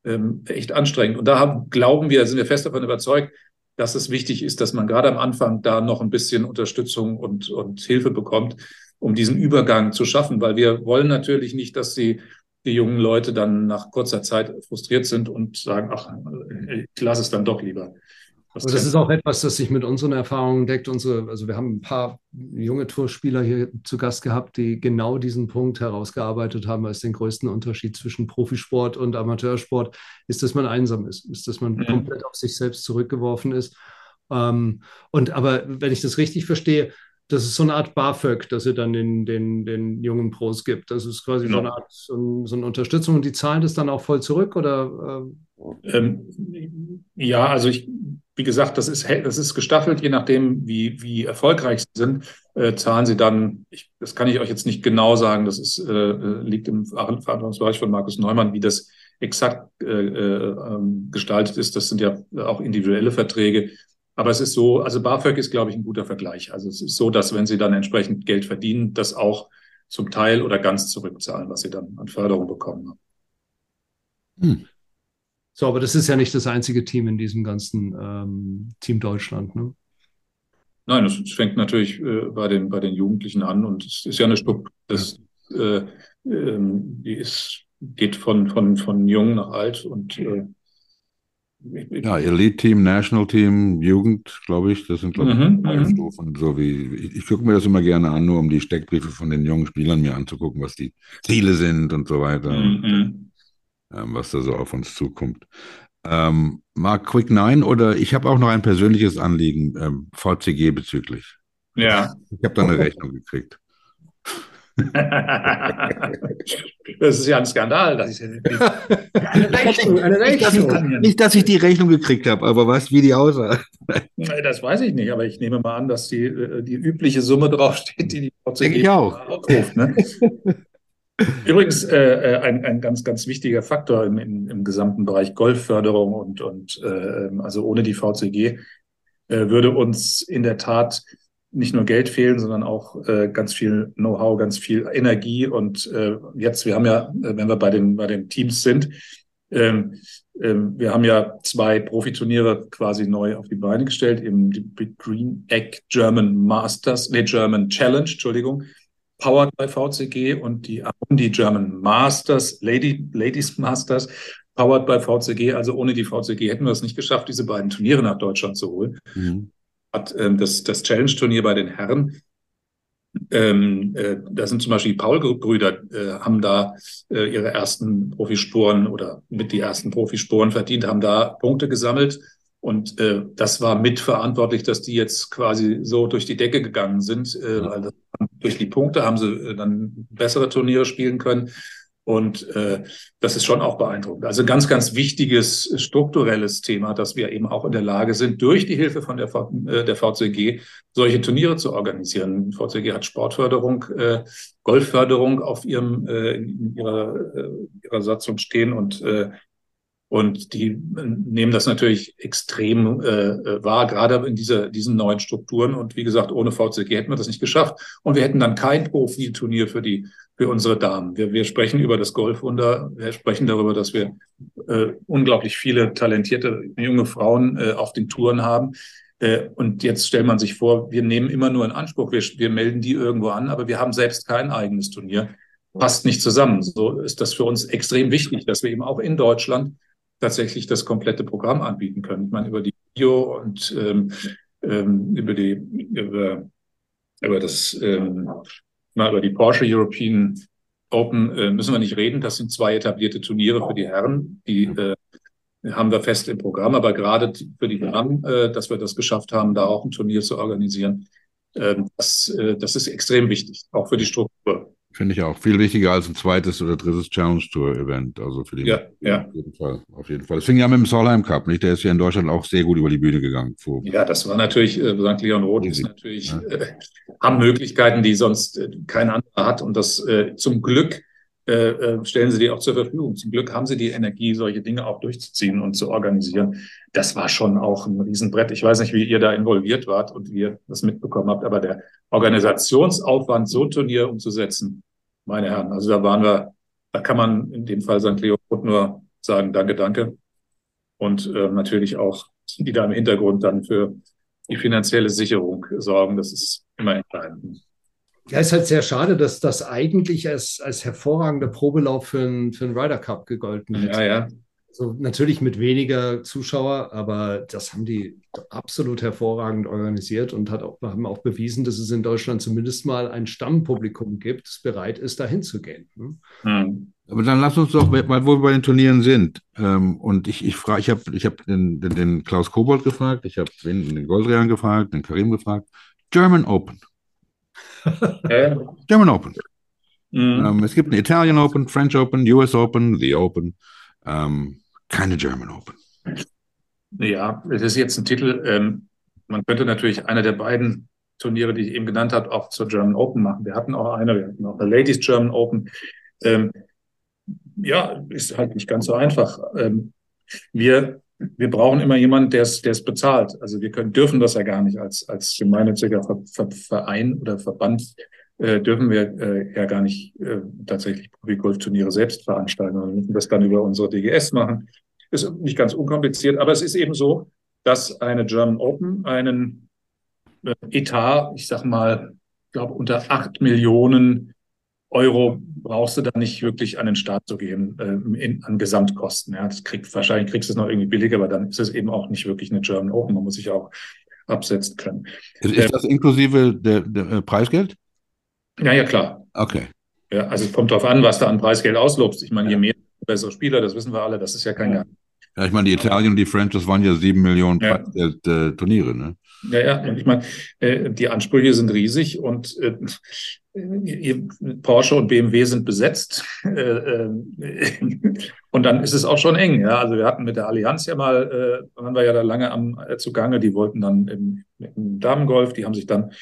ähm, echt anstrengend. Und da haben, glauben wir, sind wir fest davon überzeugt, dass es wichtig ist, dass man gerade am Anfang da noch ein bisschen Unterstützung und, und Hilfe bekommt, um diesen Übergang zu schaffen, weil wir wollen natürlich nicht, dass die, die jungen Leute dann nach kurzer Zeit frustriert sind und sagen, ach, ich lasse es dann doch lieber. Das, das ist auch etwas, das sich mit unseren Erfahrungen deckt. Unsere, also wir haben ein paar junge Tourspieler hier zu Gast gehabt, die genau diesen Punkt herausgearbeitet haben als den größten Unterschied zwischen Profisport und Amateursport, ist, dass man einsam ist, ist, dass man mhm. komplett auf sich selbst zurückgeworfen ist. Ähm, und aber wenn ich das richtig verstehe, das ist so eine Art BAföG, das ihr dann den, den, den jungen Pros gibt. Das ist quasi genau. so eine Art so, so, eine Unterstützung und die zahlen das dann auch voll zurück oder? Äh? Ähm, ja, also ich, wie gesagt, das ist, das ist gestaffelt, je nachdem, wie, wie erfolgreich sie sind, äh, zahlen sie dann, ich, das kann ich euch jetzt nicht genau sagen, das ist, äh, liegt im Verantwortungsbereich von Markus Neumann, wie das exakt äh, äh, ähm, gestaltet ist. Das sind ja auch individuelle Verträge. Aber es ist so, also BAföG ist, glaube ich, ein guter Vergleich. Also es ist so, dass wenn Sie dann entsprechend Geld verdienen, das auch zum Teil oder ganz zurückzahlen, was Sie dann an Förderung bekommen haben. Hm. So, aber das ist ja nicht das einzige Team in diesem ganzen ähm, Team Deutschland, ne? Nein, das fängt natürlich äh, bei, den, bei den Jugendlichen an und es ist ja eine Struktur, das, äh, äh, die ist, geht von, von, von jung nach alt und äh, ja, Elite-Team, National-Team, Jugend, glaube ich, das sind, glaube ich, mhm, drei mhm. Stufen. So wie, ich, ich gucke mir das immer gerne an, nur um die Steckbriefe von den jungen Spielern mir anzugucken, was die Ziele sind und so weiter. Mhm. Ähm, was da so auf uns zukommt. Ähm, Mark Quick 9 oder ich habe auch noch ein persönliches Anliegen, ähm, VCG bezüglich. Ja. Ich habe da eine Rechnung gekriegt. *laughs* das ist ja ein Skandal. Dass ich, eine Rechnung, eine Rechnung. Nicht, dass ich die Rechnung gekriegt habe, aber was, wie die aussah. Das weiß ich nicht, aber ich nehme mal an, dass die, äh, die übliche Summe draufsteht, die die VCG Denke ich auch. aufruft. Ne? Übrigens äh, äh, ein, ein ganz, ganz wichtiger Faktor im, im, im gesamten Bereich Golfförderung und, und äh, also ohne die VCG äh, würde uns in der Tat nicht nur Geld fehlen, sondern auch äh, ganz viel Know-how, ganz viel Energie. Und äh, jetzt, wir haben ja, äh, wenn wir bei den, bei den Teams sind, ähm, ähm, wir haben ja zwei Profiturniere quasi neu auf die Beine gestellt, eben die Green Egg German Masters, nee, German Challenge, Entschuldigung, powered by VCG und die Amundi German Masters, Lady, Ladies Masters, powered by VCG. Also ohne die VCG hätten wir es nicht geschafft, diese beiden Turniere nach Deutschland zu holen. Mhm hat ähm, das, das Challenge-Turnier bei den Herren. Ähm, äh, da sind zum Beispiel die Paul-Brüder, äh, haben da äh, ihre ersten Profisporen oder mit die ersten Profisporen verdient, haben da Punkte gesammelt. Und äh, das war mitverantwortlich, dass die jetzt quasi so durch die Decke gegangen sind. Äh, weil das, durch die Punkte haben sie äh, dann bessere Turniere spielen können. Und äh, das ist schon auch beeindruckend. Also ganz, ganz wichtiges strukturelles Thema, dass wir eben auch in der Lage sind, durch die Hilfe von der, v äh, der VCG solche Turniere zu organisieren. Die VCG hat Sportförderung, äh, Golfförderung auf ihrem, äh, in ihrer, äh, ihrer Satzung stehen und äh, und die nehmen das natürlich extrem äh, äh wahr, gerade in dieser, diesen neuen Strukturen. Und wie gesagt, ohne VCG hätten wir das nicht geschafft. Und wir hätten dann kein Profi-Turnier für die für unsere Damen. Wir, wir sprechen über das Golfwunder. Wir sprechen darüber, dass wir äh, unglaublich viele talentierte junge Frauen äh, auf den Touren haben. Äh, und jetzt stellt man sich vor, wir nehmen immer nur in Anspruch, wir, wir melden die irgendwo an, aber wir haben selbst kein eigenes Turnier. Passt nicht zusammen. So ist das für uns extrem wichtig, dass wir eben auch in Deutschland tatsächlich das komplette Programm anbieten können. Ich meine, über die Bio und ähm, ähm, über die über, über das ähm, mal über die Porsche European Open äh, müssen wir nicht reden. Das sind zwei etablierte Turniere für die Herren, die äh, haben wir fest im Programm. Aber gerade für die Damen, äh, dass wir das geschafft haben, da auch ein Turnier zu organisieren, äh, das, äh, das ist extrem wichtig, auch für die Struktur. Finde ich auch. Viel wichtiger als ein zweites oder drittes Challenge Tour Event. Also für die ja, ja. auf jeden Fall. Auf jeden Fall. Das fing ja mit dem Solheim Cup, nicht? Der ist ja in Deutschland auch sehr gut über die Bühne gegangen. Vor ja, das war natürlich, äh, St. Leon Roth ist natürlich, ja. äh, haben Möglichkeiten, die sonst äh, kein anderer hat. Und das äh, zum Glück äh, äh, stellen sie die auch zur Verfügung. Zum Glück haben sie die Energie, solche Dinge auch durchzuziehen und zu organisieren. Das war schon auch ein Riesenbrett. Ich weiß nicht, wie ihr da involviert wart und wie ihr das mitbekommen habt, aber der Organisationsaufwand, so ein Turnier umzusetzen, meine Herren, also da waren wir, da kann man in dem Fall St. Leo nur sagen, danke, danke. Und äh, natürlich auch die da im Hintergrund dann für die finanzielle Sicherung sorgen. Das ist immer entscheidend. Ja, ist halt sehr schade, dass das eigentlich als, als hervorragender Probelauf für einen, für einen Ryder Cup gegolten hat. Ja, ja. Also natürlich mit weniger Zuschauer, aber das haben die absolut hervorragend organisiert und hat auch, haben auch bewiesen, dass es in Deutschland zumindest mal ein Stammpublikum gibt, das bereit ist, dahin zu gehen. Ne? Hm. Aber dann lass uns doch mal, wo wir bei den Turnieren sind. Ähm, und ich, ich frage, ich habe ich hab den, den, den, Klaus Kobold gefragt, ich habe den, den Goldrian gefragt, den Karim gefragt. German Open. German Open. Mhm. Ähm, es gibt einen Italian Open, French Open, US Open, The Open. Ähm, keine German Open. Ja, es ist jetzt ein Titel. Ähm, man könnte natürlich einer der beiden Turniere, die ich eben genannt habe, auch zur German Open machen. Wir hatten auch eine, wir hatten auch eine Ladies German Open. Ähm, ja, ist halt nicht ganz so einfach. Ähm, wir wir brauchen immer jemanden, der es, bezahlt. Also wir können, dürfen das ja gar nicht als, als gemeinnütziger Verein oder Verband äh, dürfen wir äh, ja gar nicht äh, tatsächlich Profi-Golf-Turniere selbst veranstalten. Wir müssen das dann über unsere DGS machen. Ist nicht ganz unkompliziert, aber es ist eben so, dass eine German Open einen äh, Etat, ich sag mal, ich glaube unter acht Millionen Euro brauchst du da nicht wirklich an den Staat zu geben, äh, in, an Gesamtkosten. Ja, das kriegt, wahrscheinlich kriegst du es noch irgendwie billiger, aber dann ist es eben auch nicht wirklich eine German Open. Man muss sich auch absetzen können. Ist, ist das inklusive der, der äh, Preisgeld? Ja, ja, klar. Okay. Ja, also es kommt darauf an, was du an Preisgeld auslobst. Ich meine, je mehr, bessere Spieler, das wissen wir alle, das ist ja kein Geheimnis. Ja, ich meine, die Italien und die French, das waren ja sieben Millionen ja. Äh, Turniere, ne? Ja, ja, und ich meine, äh, die Ansprüche sind riesig und äh, Porsche und BMW sind besetzt. *laughs* Äh, äh, und dann ist es auch schon eng. Ja, also wir hatten mit der Allianz ja mal, äh, waren wir ja da lange am zugange. Die wollten dann im, im Damengolf, die haben sich dann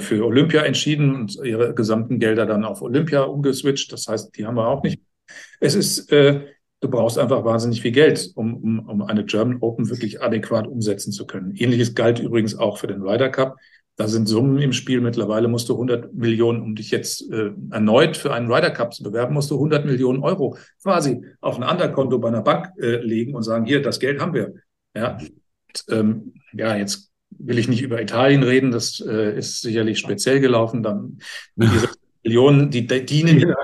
für Olympia entschieden und ihre gesamten Gelder dann auf Olympia umgeswitcht. Das heißt, die haben wir auch nicht. Es ist äh, du brauchst einfach wahnsinnig viel Geld, um, um, um eine German Open wirklich adäquat umsetzen zu können. Ähnliches galt übrigens auch für den Ryder Cup. Da sind Summen im Spiel. Mittlerweile musst du 100 Millionen, um dich jetzt äh, erneut für einen Ryder Cup zu bewerben, musst du 100 Millionen Euro quasi auf ein Underkonto bei einer Bank äh, legen und sagen, hier, das Geld haben wir. Ja, und, ähm, ja jetzt will ich nicht über Italien reden. Das äh, ist sicherlich speziell gelaufen. Dann diese *laughs* Millionen, die, die dienen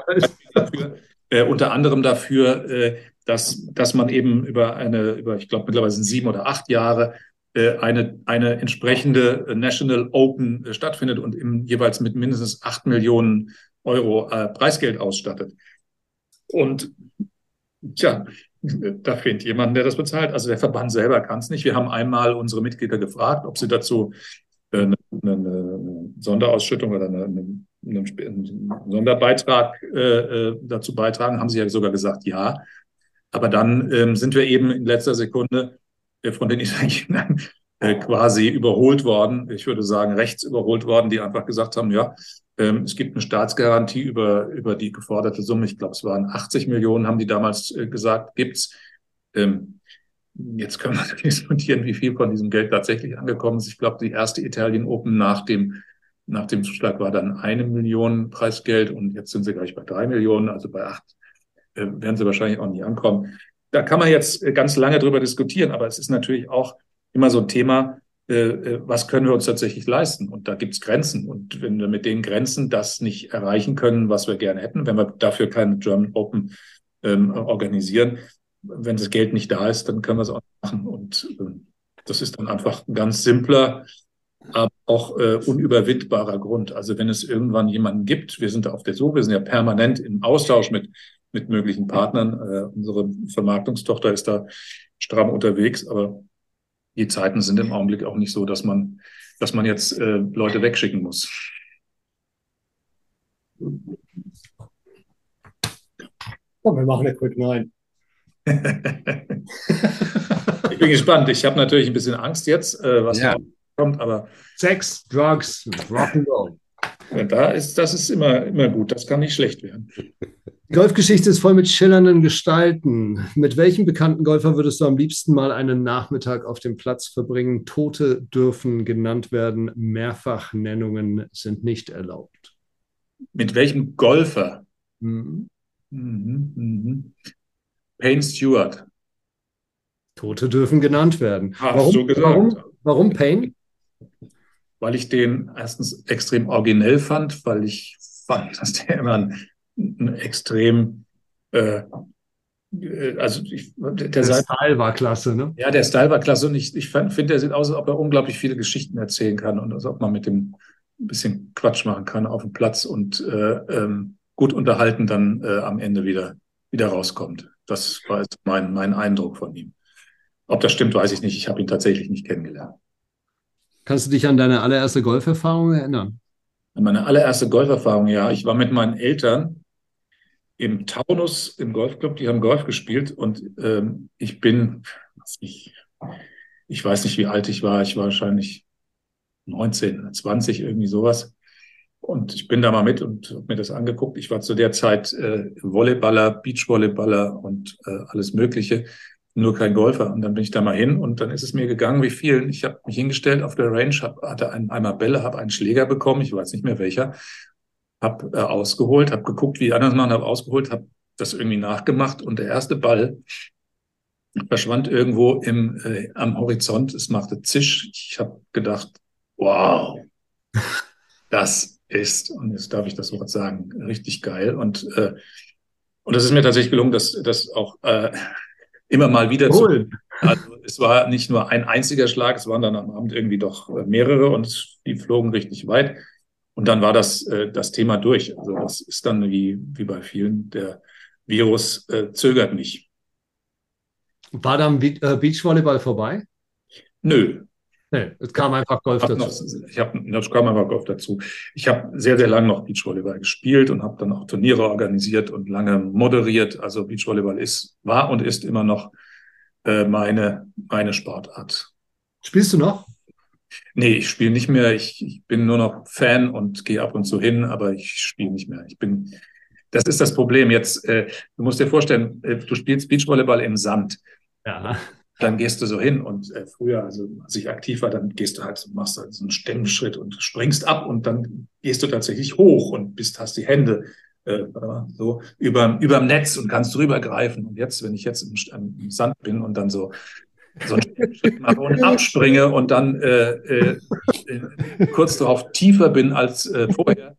dafür, äh, unter anderem dafür, äh, dass, dass man eben über eine, über, ich glaube, mittlerweile sind sieben oder acht Jahre äh, eine, eine entsprechende National Open äh, stattfindet und im, jeweils mit mindestens acht Millionen Euro äh, Preisgeld ausstattet. Und tja, da fehlt jemand, der das bezahlt. Also der Verband selber kann es nicht. Wir haben einmal unsere Mitglieder gefragt, ob sie dazu äh, eine, eine Sonderausschüttung oder eine, eine einen Sonderbeitrag äh, äh, dazu beitragen, haben sie ja sogar gesagt, ja. Aber dann ähm, sind wir eben in letzter Sekunde äh, von den *laughs* Italienern äh, quasi überholt worden. Ich würde sagen, rechts überholt worden, die einfach gesagt haben, ja, es gibt eine Staatsgarantie über, über die geforderte Summe. Ich glaube, es waren 80 Millionen, haben die damals äh, gesagt, gibt's. Ähm, jetzt können wir *laughs* diskutieren, wie viel von diesem Geld tatsächlich angekommen ist. Ich glaube, die erste Italien Open nach dem nach dem Zuschlag war dann eine Million Preisgeld und jetzt sind sie gleich bei drei Millionen, also bei acht äh, werden sie wahrscheinlich auch nie ankommen. Da kann man jetzt äh, ganz lange drüber diskutieren, aber es ist natürlich auch immer so ein Thema, was können wir uns tatsächlich leisten? Und da gibt es Grenzen. Und wenn wir mit den Grenzen das nicht erreichen können, was wir gerne hätten, wenn wir dafür keine German Open ähm, organisieren, wenn das Geld nicht da ist, dann können wir es auch machen. Und äh, das ist dann einfach ein ganz simpler aber auch äh, unüberwindbarer Grund. Also wenn es irgendwann jemanden gibt, wir sind da auf der Suche, wir sind ja permanent im Austausch mit, mit möglichen Partnern. Äh, unsere Vermarktungstochter ist da stramm unterwegs, aber die Zeiten sind im Augenblick auch nicht so, dass man, dass man jetzt äh, Leute wegschicken muss. Komm, wir machen eine Quick Nine. *laughs* ich bin gespannt. Ich habe natürlich ein bisschen Angst jetzt, äh, was ja kommt, aber Sex, Drugs, Rock'n'Roll. Da ist, das ist immer, immer gut. Das kann nicht schlecht werden. Die Golfgeschichte ist voll mit schillernden Gestalten. Mit welchem bekannten Golfer würdest du am liebsten mal einen Nachmittag auf dem Platz verbringen? Tote dürfen genannt werden. Mehrfachnennungen sind nicht erlaubt. Mit welchem Golfer? Mhm. Mhm, mhm. Payne Stewart. Tote dürfen genannt werden. Hast warum, du gesagt. Warum, warum Payne? Weil ich den erstens extrem originell fand, weil ich fand, *laughs* dass der immer ein, ein extrem äh, also ich, der, der Style war klasse, ne? Ja, der Style war klasse und ich, ich finde, der sieht aus, als ob er unglaublich viele Geschichten erzählen kann und als ob man mit dem ein bisschen Quatsch machen kann auf dem Platz und äh, ähm, gut unterhalten dann äh, am Ende wieder, wieder rauskommt. Das war jetzt mein, mein Eindruck von ihm. Ob das stimmt, weiß ich nicht. Ich habe ihn tatsächlich nicht kennengelernt. Kannst du dich an deine allererste Golferfahrung erinnern? An meine allererste Golferfahrung, ja. Ich war mit meinen Eltern im Taunus im Golfclub, die haben Golf gespielt und ähm, ich bin, ich, ich weiß nicht, wie alt ich war, ich war wahrscheinlich 19, 20, irgendwie sowas. Und ich bin da mal mit und habe mir das angeguckt. Ich war zu der Zeit äh, Volleyballer, Beachvolleyballer und äh, alles Mögliche nur kein Golfer. Und dann bin ich da mal hin und dann ist es mir gegangen wie vielen. Ich habe mich hingestellt auf der Range, hab, hatte einen Eimer Bälle, habe einen Schläger bekommen, ich weiß nicht mehr welcher, habe äh, ausgeholt, habe geguckt, wie die anderen machen, habe ausgeholt, habe das irgendwie nachgemacht und der erste Ball verschwand irgendwo im, äh, am Horizont. Es machte Zisch. Ich habe gedacht, wow, *laughs* das ist, und jetzt darf ich das Wort sagen, richtig geil. Und, äh, und das ist mir tatsächlich gelungen, dass das auch äh, immer mal wieder cool. zu. Also es war nicht nur ein einziger Schlag, es waren dann am Abend irgendwie doch äh, mehrere und die flogen richtig weit. Und dann war das, äh, das Thema durch. Also das ist dann wie, wie bei vielen, der Virus äh, zögert nicht. War dann äh, Beachvolleyball vorbei? Nö, Nee, es kam einfach Golf dazu. Noch, ich hab, es kam einfach Golf dazu. Ich habe sehr, sehr lange noch Beachvolleyball gespielt und habe dann auch Turniere organisiert und lange moderiert. Also Beachvolleyball ist, war und ist immer noch äh, meine, meine Sportart. Spielst du noch? Nee, ich spiele nicht mehr. Ich, ich bin nur noch Fan und gehe ab und zu hin, aber ich spiele nicht mehr. Ich bin, das ist das Problem. Jetzt, äh, du musst dir vorstellen, äh, du spielst Beachvolleyball im Sand. Ja dann gehst du so hin und äh, früher, also als ich aktiv war, dann gehst du halt, machst halt so einen Stemmschritt und springst ab und dann gehst du tatsächlich hoch und bist, hast die Hände äh, so über überm Netz und kannst drüber greifen. Und jetzt, wenn ich jetzt im, im Sand bin und dann so so einen Schritt mache und abspringe und dann äh, äh, kurz darauf tiefer bin als äh, vorher,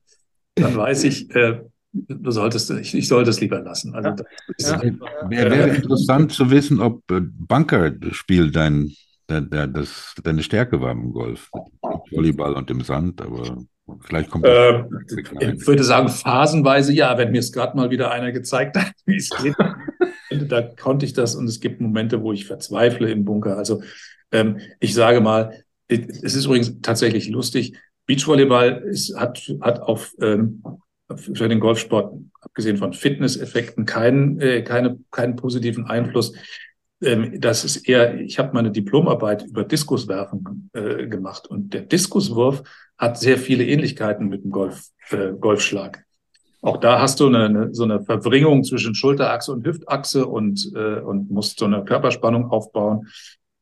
dann weiß ich, äh, du solltest, ich, ich sollte es lieber lassen. Also ja. ja. Wäre wär interessant zu wissen, ob äh, Bunkerspiel dein, dein, dein, das, deine Stärke war im Golf. Volleyball und im Sand, aber vielleicht kommt äh, Ich würde sagen, phasenweise ja, wenn mir es gerade mal wieder einer gezeigt hat, *laughs* wie es geht. da konnte ich das und es gibt Momente, wo ich verzweifle im Bunker. Also ähm, ich sage mal, es ist übrigens tatsächlich lustig. Beachvolleyball ist, hat, hat auf ähm, für den Golfsport, abgesehen von Fitnesseffekten, keinen, äh, keine, keinen positiven Einfluss. Ähm, das ist eher, ich habe meine Diplomarbeit über Diskuswerfen äh, gemacht und der Diskuswurf hat sehr viele Ähnlichkeiten mit dem Golf, äh, Golfschlag. Auch da hast du eine, eine, so eine Verbringung zwischen Schulterachse und Hüftachse und, äh, und musst so eine Körperspannung aufbauen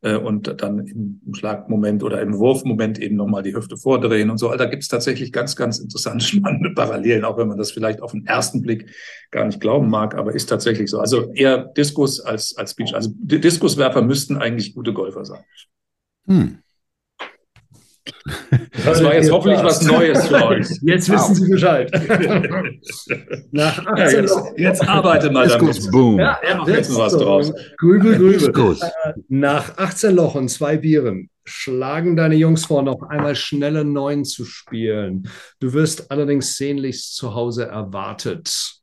äh, und dann im, Schlagmoment oder im Wurfmoment eben nochmal die Hüfte vordrehen und so. Also da gibt es tatsächlich ganz, ganz interessante, *laughs* spannende Parallelen, auch wenn man das vielleicht auf den ersten Blick gar nicht glauben mag, aber ist tatsächlich so. Also eher Diskus als, als Beach. Also Diskuswerfer müssten eigentlich gute Golfer sein. Hm. Das war jetzt hoffentlich was Neues für euch. Jetzt wissen Sie Bescheid. Nach 18 ja, jetzt, jetzt arbeite mal damit. Boom. Ja, ja, mach jetzt was so. draus. Grübel, grübel. Nach 18 Loch und zwei Bieren schlagen deine Jungs vor, noch einmal schnelle Neun zu spielen. Du wirst allerdings sehnlichst zu Hause erwartet.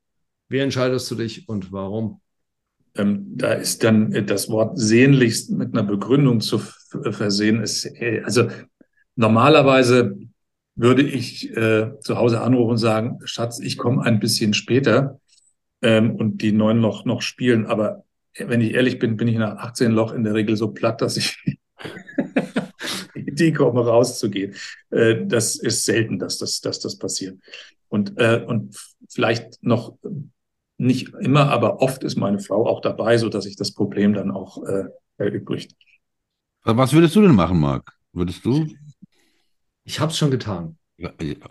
Wie entscheidest du dich und warum? Ähm, da ist dann das Wort sehnlichst mit einer Begründung zu versehen. Ist, äh, also Normalerweise würde ich äh, zu Hause anrufen und sagen, Schatz, ich komme ein bisschen später ähm, und die neun Loch noch spielen. Aber wenn ich ehrlich bin, bin ich nach 18 Loch in der Regel so platt, dass ich *laughs* Idee komme, rauszugehen. Äh, das ist selten, dass das, dass das passiert. Und, äh, und vielleicht noch nicht immer, aber oft ist meine Frau auch dabei, so dass sich das Problem dann auch äh, erübrigt. Was würdest du denn machen, Marc? Würdest du? Ich habe es schon getan.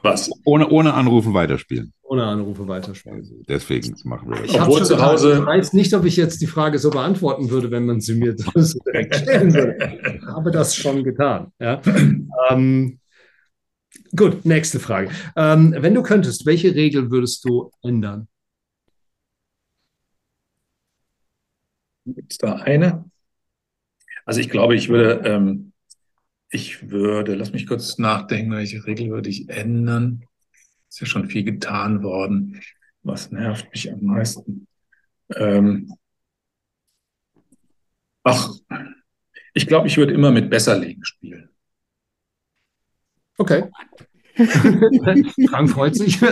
Was? Ohne, ohne Anrufen weiterspielen. Ohne Anrufe weiterspielen. Also deswegen machen wir das. Ich, Obwohl zu Hause ich weiß nicht, ob ich jetzt die Frage so beantworten würde, wenn man sie mir *laughs* so direkt stellen würde. Ich habe das schon getan. Ja? ähm, gut, nächste Frage. Ähm, wenn du könntest, welche Regel würdest du ändern? Gibt es da eine? Also ich glaube, ich würde, ähm, ich würde, lass mich kurz nachdenken, welche Regel würde ich ändern? Ist ja schon viel getan worden. Was nervt mich am meisten? Ähm, ach, ich glaube, ich würde immer mit Besserlegen spielen. Okay. *laughs* Frank freut sich. *laughs*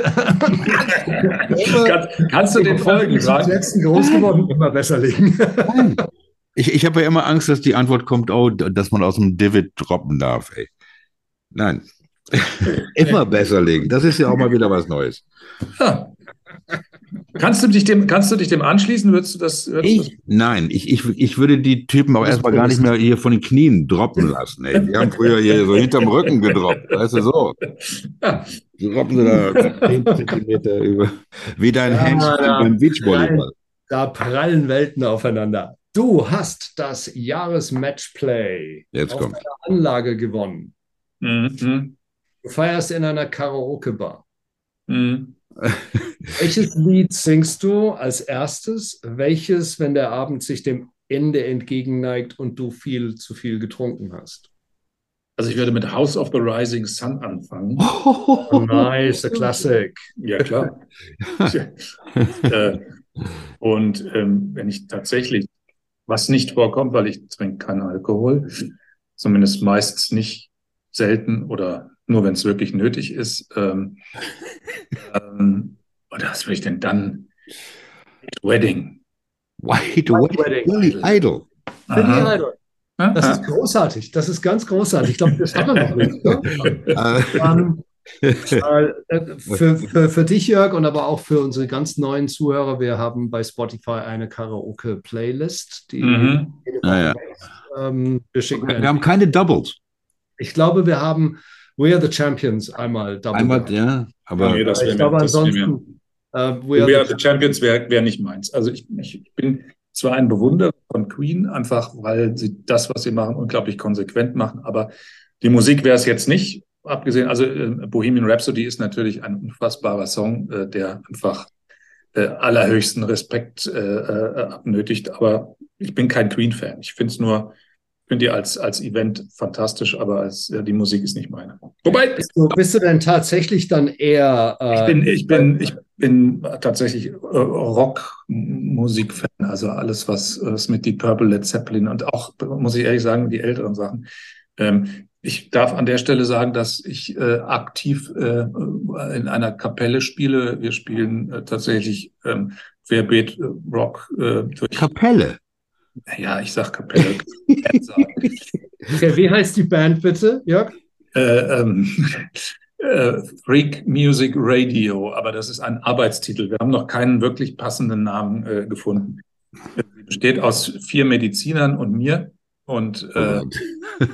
Kann, kannst du den folgen? Frank? letzten groß geworden, immer besser legen. Ich ich habe ja immer Angst, dass die Antwort kommt, oh, dass man aus dem Divid droppen darf. Ey. Nein, *laughs* immer besser legen. Das ist ja auch mal wieder was Neues. Ja. Kannst du dich dem, kannst du dich dem anschließen? Würdest du das? Würdest ich? Das? Nein, ich, ich, ich würde die Typen auch erstmal gar nicht mehr hier von den Knien droppen lassen. Ey. Die haben früher hier so hinterm Rücken gedroppt, weißt du so. Ja. Droppen sie da 10 Zentimeter über. Wie dein ja, Handspiel beim Beachvolleyball. Da prallen Welten aufeinander. Du hast das Jahresmatchplay Jetzt auf kommt. einer Anlage gewonnen. Mhm. Du feierst in einer Karaoke-Bar. Mhm. *laughs* Welches Lied singst du als erstes? Welches, wenn der Abend sich dem Ende entgegenneigt und du viel zu viel getrunken hast? Also ich werde mit House of the Rising Sun anfangen. Oh, nice, a classic. Ja, klar. *laughs* äh, und ähm, wenn ich tatsächlich, was nicht vorkommt, weil ich trinke keinen Alkohol, zumindest meistens nicht selten oder nur wenn es wirklich nötig ist. Ähm, *laughs* ähm, oder was will ich denn dann? Wedding. White, White Wedding. Billy Idol. Billy Idol. Das ist großartig. Das ist ganz großartig. Ich glaube, das haben wir noch nicht. Ne? um, *laughs* äh, für, für, für dich, Jörg, und aber auch für unsere ganz neuen Zuhörer, wir haben bei Spotify eine Karaoke-Playlist, die mhm. ah, ja. ähm, wir schicken. Wir haben keine Doubles. Ich glaube, wir haben We Are the Champions einmal Double. Einmal, ja, aber nee, ich glaube ansonsten. Uh, We, We Are, the, the Champions wäre wär nicht meins. Also ich, ich bin zwar ein Bewunderer von Queen, einfach weil sie das, was sie machen, unglaublich konsequent machen, aber die Musik wäre es jetzt nicht. Abgesehen, also äh, Bohemian Rhapsody ist natürlich ein unfassbarer Song, äh, der einfach äh, allerhöchsten Respekt äh, äh, abnötigt. Aber ich bin kein Queen-Fan. Ich finde es nur finde die als, als Event fantastisch, aber als, ja, die Musik ist nicht meine. Wobei. Bist du, bist du denn tatsächlich dann eher. Äh, ich, bin, ich, bin, ich bin tatsächlich äh, Rockmusik-Fan, also alles, was, was mit Deep Purple, Led Zeppelin und auch, muss ich ehrlich sagen, die älteren Sachen. Ähm, ich darf an der Stelle sagen, dass ich äh, aktiv äh, in einer Kapelle spiele. Wir spielen äh, tatsächlich ähm, Querbeet äh, Rock äh, durch. Kapelle? Ja, ich sag Kapelle. *laughs* okay, wie heißt die Band bitte, Jörg? Äh, ähm, äh, Freak Music Radio, aber das ist ein Arbeitstitel. Wir haben noch keinen wirklich passenden Namen äh, gefunden. Sie besteht aus vier Medizinern und mir. Und äh,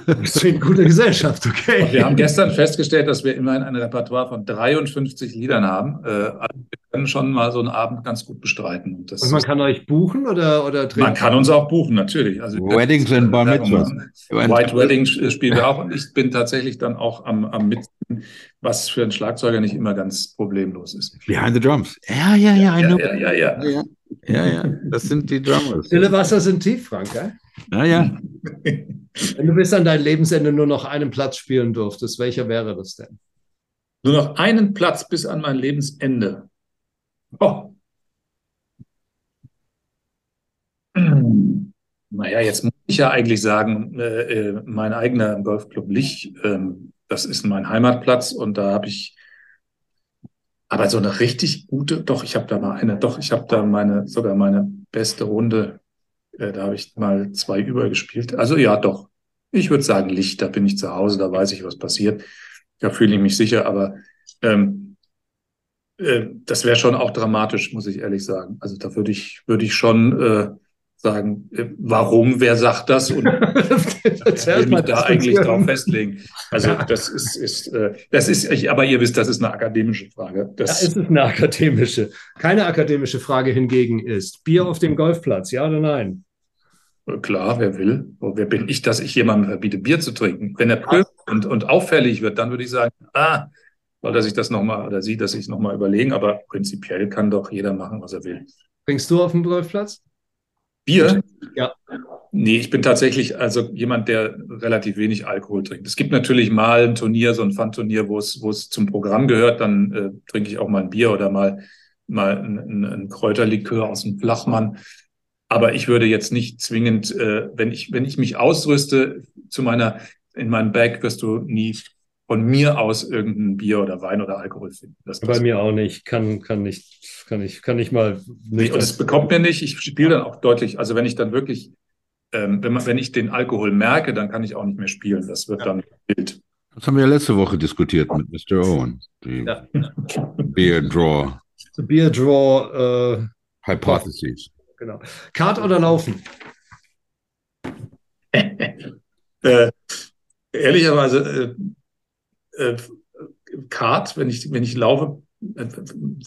das *laughs* ist eine gute Gesellschaft, okay. wir haben gestern festgestellt, dass wir immerhin ein Repertoire von 53 Liedern haben. Äh, also wir können schon mal so einen Abend ganz gut bestreiten. Und, und man kann euch buchen oder, oder Man kann uns auch buchen, natürlich. Also Weddings and Bar Mitzvahs. White Wedding spielen wir auch. Und ich bin tatsächlich dann auch am, am Mitsingen, was für einen Schlagzeuger nicht immer ganz problemlos ist. Behind the Drums. Ja, ja, ja. Ja, ja, ja, ja, ja. Ja, ja. Das sind die Drummers. Stille Wasser sind tief, Frank, gell? Ja, ja. Wenn du bis an dein Lebensende nur noch einen Platz spielen durftest, welcher wäre das denn? Nur noch einen Platz bis an mein Lebensende. Oh. Naja, jetzt muss ich ja eigentlich sagen, äh, äh mein eigener Golfclub Lich, äh, das ist mein Heimatplatz und da habe ich aber so eine richtig gute, doch, ich habe da mal eine, doch, ich habe da meine, sogar meine beste Runde äh, da habe ich mal zwei übergespielt. Also ja, doch. Ich würde sagen Licht, da bin ich zu Hause, da weiß ich, was passiert. Da fühle ich mich sicher, aber ähm, äh, das wäre schon auch dramatisch, muss ich ehrlich sagen. Also da würde ich, würde ich schon äh, sagen, äh, warum, wer sagt das und *laughs* will mich da eigentlich drauf festlegen. Also das ist, ist äh, das ist, aber ihr wisst, das ist eine akademische Frage. Das ja, es ist eine akademische. Keine akademische Frage hingegen ist, Bier auf dem Golfplatz, ja oder nein? Klar, wer will. Wer bin ich, dass ich jemandem verbiete, Bier zu trinken? Wenn er ah. und, und auffällig wird, dann würde ich sagen, ah, soll er sich das nochmal oder sie, dass ich es nochmal überlegen, aber prinzipiell kann doch jeder machen, was er will. Trinkst du auf dem Golfplatz? Bier? Ja. Nee, ich bin tatsächlich also jemand, der relativ wenig Alkohol trinkt. Es gibt natürlich mal ein Turnier, so ein Fun-Turnier, wo es, wo es zum Programm gehört, dann äh, trinke ich auch mal ein Bier oder mal, mal ein, ein, ein Kräuterlikör aus dem Flachmann. Aber ich würde jetzt nicht zwingend, äh, wenn ich, wenn ich mich ausrüste zu meiner, in meinem Bag wirst du nie von mir aus irgendein Bier oder Wein oder Alkohol finden. Das Bei mir auch nicht. Kann, kann nicht, kann ich, kann ich mal nicht. Und es bekommt mir nicht. Ich spiele dann auch deutlich. Also wenn ich dann wirklich, ähm, wenn man, wenn ich den Alkohol merke, dann kann ich auch nicht mehr spielen. Das wird ja. dann wild. Das haben wir ja letzte Woche diskutiert mit Mr. Owen. Die ja. Beer Draw. The Beer Draw uh, Hypotheses. Genau. Kart oder Laufen? äh, ehrlicherweise äh, äh, Kart, wenn ich, wenn ich laufe, äh,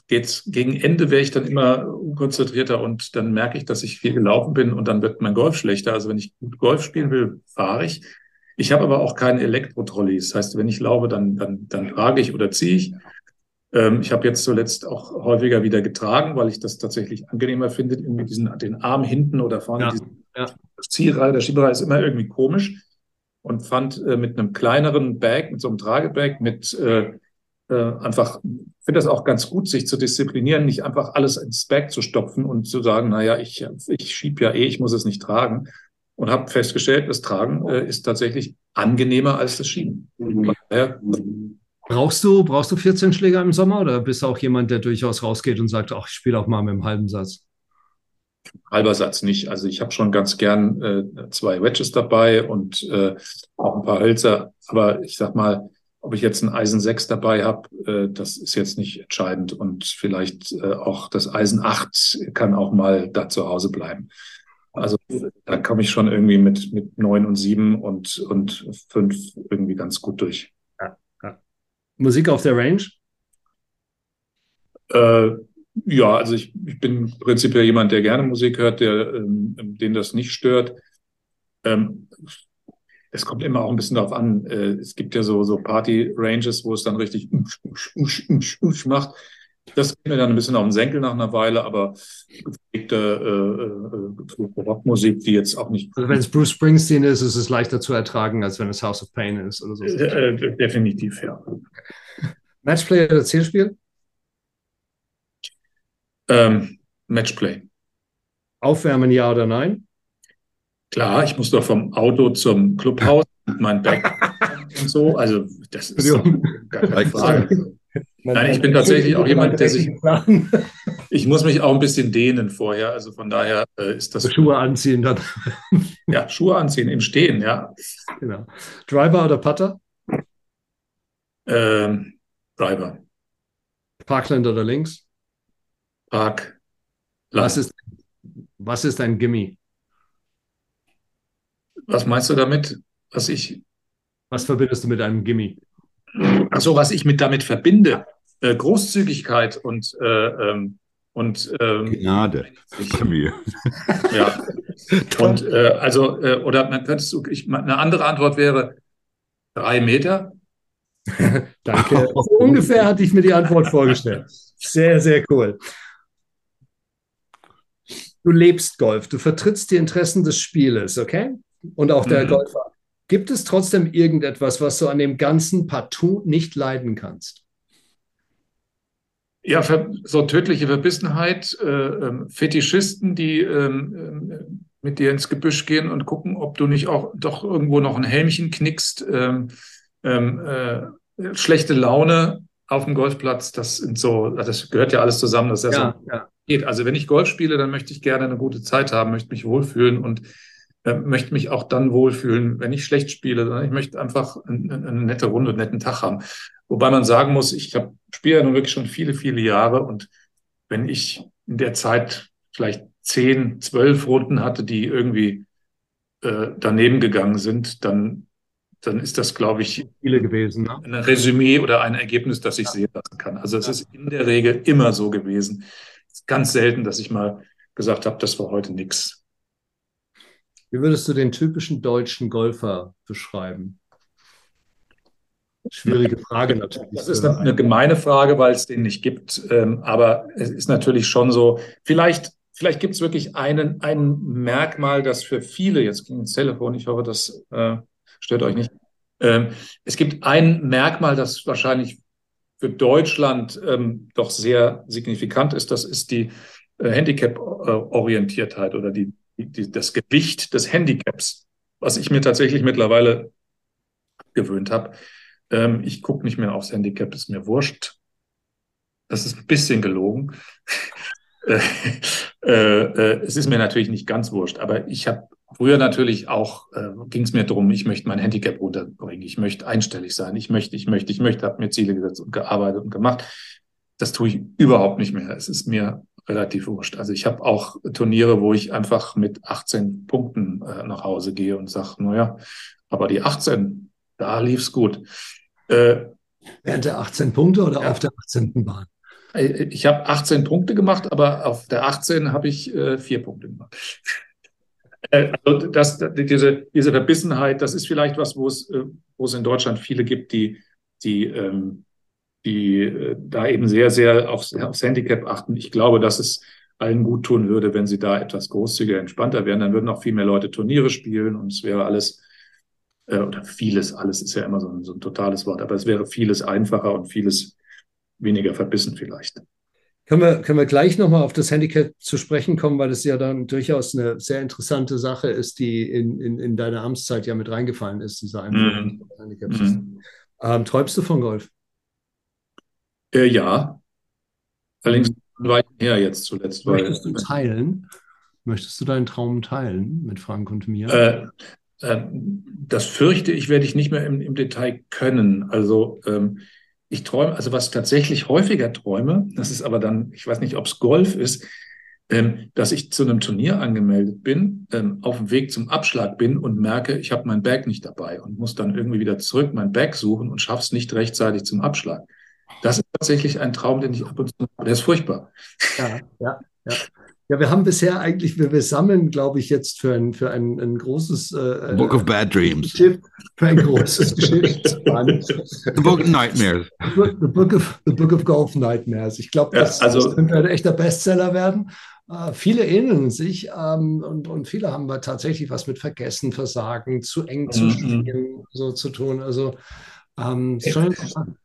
geht's gegen Ende wäre ich dann immer unkonzentrierter und dann merke ich, dass ich viel gelaufen bin und dann wird mein Golf schlechter. Also wenn ich gut Golf spielen will, fahre ich. Ich habe aber auch keine Elektro-Trolleys. Das heißt, wenn ich laufe, dann, dann, dann trage ich oder ziehe ich. Ähm, ich habe jetzt zuletzt auch häufiger wieder getragen, weil ich das tatsächlich angenehmer finde, irgendwie diesen, den Arm hinten oder vorne, ja, diesen ja. Ziehreihe, der Schieberei ist immer irgendwie komisch und fand äh, mit einem kleineren Bag, mit so einem Tragebag, mit äh, äh, einfach, finde das auch ganz gut, sich zu disziplinieren, nicht einfach alles ins Bag zu stopfen und zu sagen, naja, ich, ich schieb ja eh, ich muss es nicht tragen. Und habe festgestellt, das Tragen äh, ist tatsächlich angenehmer als das Schieben. Mhm. Daher, Brauchst du, brauchst du 14 Schläger im Sommer oder bist du auch jemand, der durchaus rausgeht und sagt, ach, ich spiele auch mal mit einem halben Satz? Halber Satz nicht. Also ich habe schon ganz gern äh, zwei Wedges dabei und äh, auch ein paar Hölzer. Aber ich sag mal, ob ich jetzt ein Eisen 6 dabei habe, äh, das ist jetzt nicht entscheidend. Und vielleicht äh, auch das Eisen 8 kann auch mal da zu Hause bleiben. Also da komme ich schon irgendwie mit, mit 9 und 7 und, und 5 irgendwie ganz gut durch. Ja, ja. Musik auf der Range? Äh, ja, also ich, ich bin prinzipiell jemand, der gerne Musik hört, der, ähm, den das nicht stört. Ähm, es kommt immer auch ein bisschen darauf an. Äh, es gibt ja so, so Party-Ranges, wo es dann richtig usch, usch, usch, macht. Das geht mir dann ein bisschen auf den Senkel nach einer Weile, aber gepflegte äh, äh, Rockmusik, die jetzt auch nicht. Also wenn es Bruce Springsteen ist, ist es leichter zu ertragen, als wenn es House of Pain ist oder so. Äh, äh definitiv, ja. Matchplay oder Zielspiel? Ähm, Matchplay. Aufwärmen, ja oder nein? Klar, ich muss doch vom Auto zum Clubhaus *laughs* mit meinem Bag und so. Also, das ist keine Frage. Nein, ich bin tatsächlich auch jemand, der sich. *laughs* Ich muss mich auch ein bisschen dehnen vorher. Also von daher äh, ist das. Schuhe anziehen dann. *laughs* Ja, Schuhe anziehen im Stehen, ja. Genau. Driver oder Putter? Ähm, Driver. Parkland oder links? Park. Was ist, was ist ein Gimme? Was meinst du damit? Was ich. Was verbindest du mit einem Gimme? Also was ich mit damit verbinde, äh, Großzügigkeit und äh, ähm, und ähm, Gnade. ja. *laughs* Und äh, also äh, oder man könntest du, ich, eine andere Antwort wäre drei Meter. *laughs* Danke. So ungefähr hatte ich mir die Antwort vorgestellt. Sehr, sehr cool. Du lebst Golf, du vertrittst die Interessen des Spieles, okay? Und auch der mhm. Golfer. Gibt es trotzdem irgendetwas, was du an dem Ganzen partout nicht leiden kannst? Ja, so tödliche Verbissenheit, äh, ähm, Fetischisten, die äh, mit dir ins Gebüsch gehen und gucken, ob du nicht auch doch irgendwo noch ein Helmchen knickst, ähm äh, schlechte Laune auf dem Golfplatz, das sind so, das gehört ja alles zusammen, das ist ja, ja, so, ja geht. Also wenn ich Golf spiele, dann möchte ich gerne eine gute Zeit haben, möchte mich wohlfühlen und äh, möchte mich auch dann wohlfühlen, wenn ich schlecht spiele. Ich möchte einfach eine, eine nette Runde, einen netten Tag haben. Wobei man sagen muss, ich hab, spiele ja nun wirklich schon viele, viele Jahre und wenn ich in der Zeit vielleicht zehn, zwölf Runden hatte, die irgendwie äh, daneben gegangen sind, dann, dann ist das, glaube ich, viele gewesen. Ne? ein Resümee oder ein Ergebnis, das ich ja. sehen lassen kann. Also es ja. ist in der Regel immer so gewesen. Es ist ganz selten, dass ich mal gesagt habe, das war heute nichts. Wie würdest du den typischen deutschen Golfer beschreiben? Schwierige Frage natürlich. Das ist eine gemeine Frage, weil es den nicht gibt. Ähm, aber es ist natürlich schon so, vielleicht, vielleicht gibt es wirklich einen, ein Merkmal, das für viele, jetzt ging ins Telefon, ich hoffe, das äh, stört euch nicht. Ähm, es gibt ein Merkmal, das wahrscheinlich für Deutschland ähm, doch sehr signifikant ist. Das ist die äh, Handicap-Orientiertheit oder die, die, das Gewicht des Handicaps, was ich mir tatsächlich mittlerweile gewöhnt habe. Ähm, ich gucke nicht mehr aufs Handicap, ist mir wurscht. Das ist ein bisschen gelogen. *laughs* äh, äh, es ist mir natürlich nicht ganz wurscht, aber ich habe früher natürlich auch, äh, ging es mir darum, ich möchte mein Handicap runterbringen, ich möchte einstellig sein, ich möchte, ich möchte, ich möchte, habe mir Ziele gesetzt und gearbeitet und gemacht. Das tue ich überhaupt nicht mehr. Es ist mir relativ wurscht. Also ich habe auch Turniere, wo ich einfach mit 18 Punkten äh, nach Hause gehe und sage, naja, aber die 18, da lief's gut. Äh, Während der 18 Punkte oder ja. auf der 18. Bahn? Äh, ich habe 18 Punkte gemacht, aber auf der 18 habe ich äh, vier Punkte gemacht. Äh, also das, diese, diese Verbissenheit, das ist vielleicht was, wo es, äh, wo es in Deutschland viele gibt, die, die, ähm, die äh, da eben sehr, sehr aufs, aufs Handicap achten. Ich glaube, dass es allen gut tun würde, wenn sie da etwas großzügiger, entspannter wären. Dann würden auch viel mehr Leute Turniere spielen und es wäre alles oder vieles, alles ist ja immer so ein, so ein totales Wort, aber es wäre vieles einfacher und vieles weniger verbissen vielleicht. Können wir, können wir gleich nochmal auf das Handicap zu sprechen kommen, weil es ja dann durchaus eine sehr interessante Sache ist, die in, in, in deine Amtszeit ja mit reingefallen ist, dieser Einführung mm. Handicaps. Mm. Ähm, träumst du von Golf? Äh, ja. Allerdings weit her jetzt zuletzt. Möchtest weil, du teilen? Möchtest du deinen Traum teilen mit Frank und mir? Äh, ähm, das fürchte ich, werde ich nicht mehr im, im Detail können. Also ähm, ich träume, also was tatsächlich häufiger träume, das ist aber dann, ich weiß nicht, ob es Golf ist, ähm, dass ich zu einem Turnier angemeldet bin, ähm, auf dem Weg zum Abschlag bin und merke, ich habe mein Bag nicht dabei und muss dann irgendwie wieder zurück mein Bag suchen und schaff's nicht rechtzeitig zum Abschlag. Das ist tatsächlich ein Traum, den ich ab und zu, der ist furchtbar. Ja, ja, ja. Ja, wir haben bisher eigentlich, wir, wir sammeln, glaube ich, jetzt für ein, für ein, ein großes äh, Book of Bad Dreams. Für ein großes *laughs* Geschichtsband. The Book of Nightmares. The Book, of, the Book of Golf Nightmares. Ich glaube, das, ja, also, das könnte ein echter Bestseller werden. Uh, viele ähneln sich ähm, und, und viele haben wir tatsächlich was mit Vergessen, Versagen, zu eng zu mhm. spielen, so zu tun. Also ähm, schon interessant.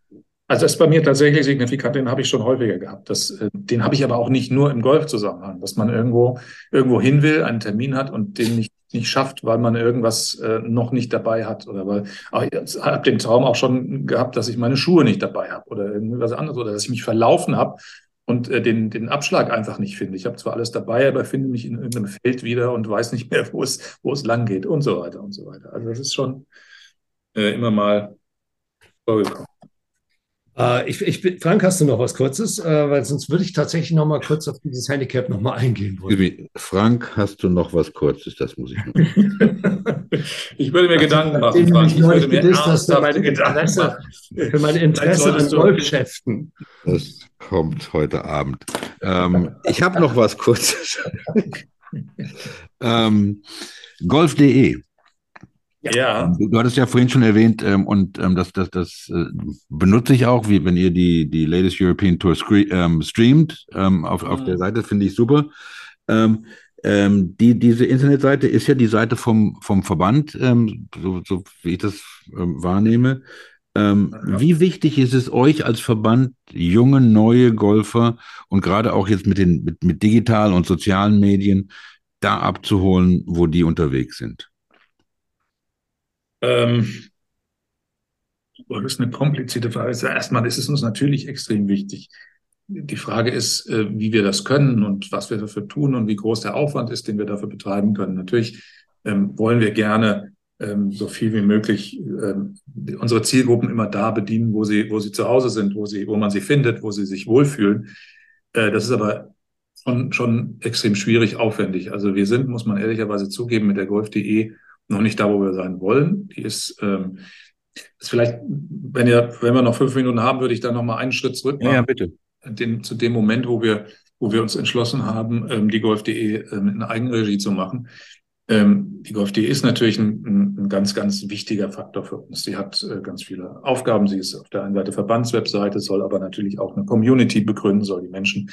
Also das ist bei mir tatsächlich signifikant, den habe ich schon häufiger gehabt. Das, äh, den habe ich aber auch nicht nur im Golfzusammenhang, dass man irgendwo, irgendwo hin will, einen Termin hat und den nicht, nicht schafft, weil man irgendwas äh, noch nicht dabei hat. Oder weil ich habe den Traum auch schon gehabt, dass ich meine Schuhe nicht dabei habe oder irgendwas anderes oder dass ich mich verlaufen habe und äh, den, den Abschlag einfach nicht finde. Ich habe zwar alles dabei, aber finde mich in irgendeinem Feld wieder und weiß nicht mehr, *laughs* wo es, wo es lang geht und so weiter und so weiter. Also das ist schon äh, immer mal vorgekommen. Äh, ich, ich, Frank, hast du noch was Kurzes? Äh, weil sonst würde ich tatsächlich noch mal kurz auf dieses Handicap noch mal eingehen wollen. Frank, hast du noch was Kurzes? Das muss ich noch. *laughs* ich würde mir Gedanken machen, Frank. Ich würde mir gedisst, für meine Interesse, für mein Interesse an Golfschäften. Das kommt heute Abend. Ähm, ich habe noch was Kurzes. *laughs* ähm, Golf.de ja. Du hattest ja vorhin schon erwähnt, ähm, und ähm, das, das, das äh, benutze ich auch, wie wenn ihr die, die Latest European Tour ähm, streamt ähm, auf, mhm. auf der Seite, finde ich super. Ähm, ähm, die, diese Internetseite ist ja die Seite vom, vom Verband, so, so wie ich das wahrnehme. Ja. Wie wichtig ist es euch als Verband, junge, neue Golfer und gerade auch jetzt mit, den, mit, mit digitalen und sozialen Medien da abzuholen, wo die unterwegs sind? Ähm, das ist eine komplizierte Frage. Also erstmal ist es uns natürlich extrem wichtig. Die Frage ist, äh, wie wir das können und was wir dafür tun und wie groß der Aufwand ist, den wir dafür betreiben können. Natürlich ähm, wollen wir gerne ähm, so viel wie möglich ähm, unsere Zielgruppen immer da bedienen, wo sie, wo sie zu Hause sind, wo sie, wo man sie findet, wo sie sich wohlfühlen. Äh, das ist aber schon, schon extrem schwierig, aufwendig. Also wir sind, muss man ehrlicherweise zugeben, mit der Golf.de noch nicht da, wo wir sein wollen. Die ist, ähm, ist vielleicht, wenn ihr, wenn wir noch fünf Minuten haben, würde ich da noch mal einen Schritt zurück machen. Ja, bitte. Den, zu dem Moment, wo wir, wo wir uns entschlossen haben, ähm, die Golf.de ähm, in Eigenregie zu machen. Ähm, die Golf.de ist natürlich ein, ein, ein, ganz, ganz wichtiger Faktor für uns. Sie hat äh, ganz viele Aufgaben. Sie ist auf der einen Seite Verbandswebseite, soll aber natürlich auch eine Community begründen, soll die Menschen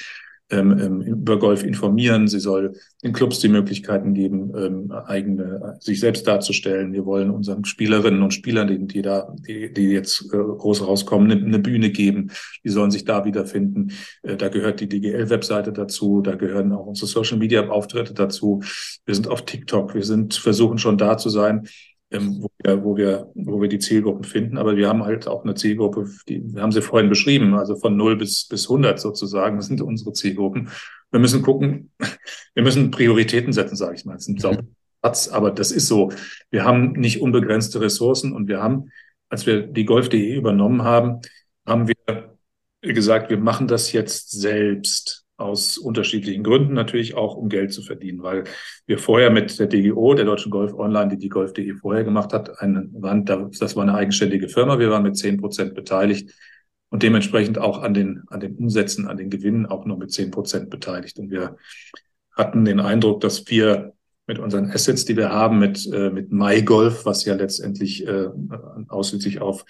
ähm, ähm, über Golf informieren. Sie soll den Clubs die Möglichkeiten geben, ähm, eigene, sich selbst darzustellen. Wir wollen unseren Spielerinnen und Spielern, die, die da, die, die jetzt äh, groß rauskommen, eine, eine Bühne geben. Die sollen sich da wiederfinden. Äh, da gehört die DGL-Webseite dazu. Da gehören auch unsere Social-Media-Auftritte dazu. Wir sind auf TikTok. Wir sind, versuchen schon da zu sein ähm, wo, wir, wo, wir, wo wir die Zielgruppen finden. Aber wir haben halt auch eine Zielgruppe, die wir haben sie vorhin beschrieben, also von 0 bis, bis 100 sozusagen, das sind unsere Zielgruppen. Wir müssen gucken, *laughs* wir müssen Prioritäten setzen, sage ich mal. Das ist ein mhm. Satz, aber das ist so. Wir haben nicht unbegrenzte Ressourcen und wir haben, als wir die Golf.de übernommen haben, haben wir gesagt, wir machen das jetzt selbst aus unterschiedlichen Gründen, natürlich auch um Geld zu verdienen, weil wir vorher mit der DGO, der Deutschen Golf Online, die die Golf.de vorher gemacht hat, eine, waren, das war eine eigenständige Firma, wir waren mit zehn Prozent beteiligt und dementsprechend auch an den, an den Umsätzen, an den Gewinnen auch nur mit zehn Prozent beteiligt. Und wir hatten den Eindruck, dass wir mit unseren Assets, die wir haben, mit, äh, mit MyGolf, was ja letztendlich äh, ausschließlich auf,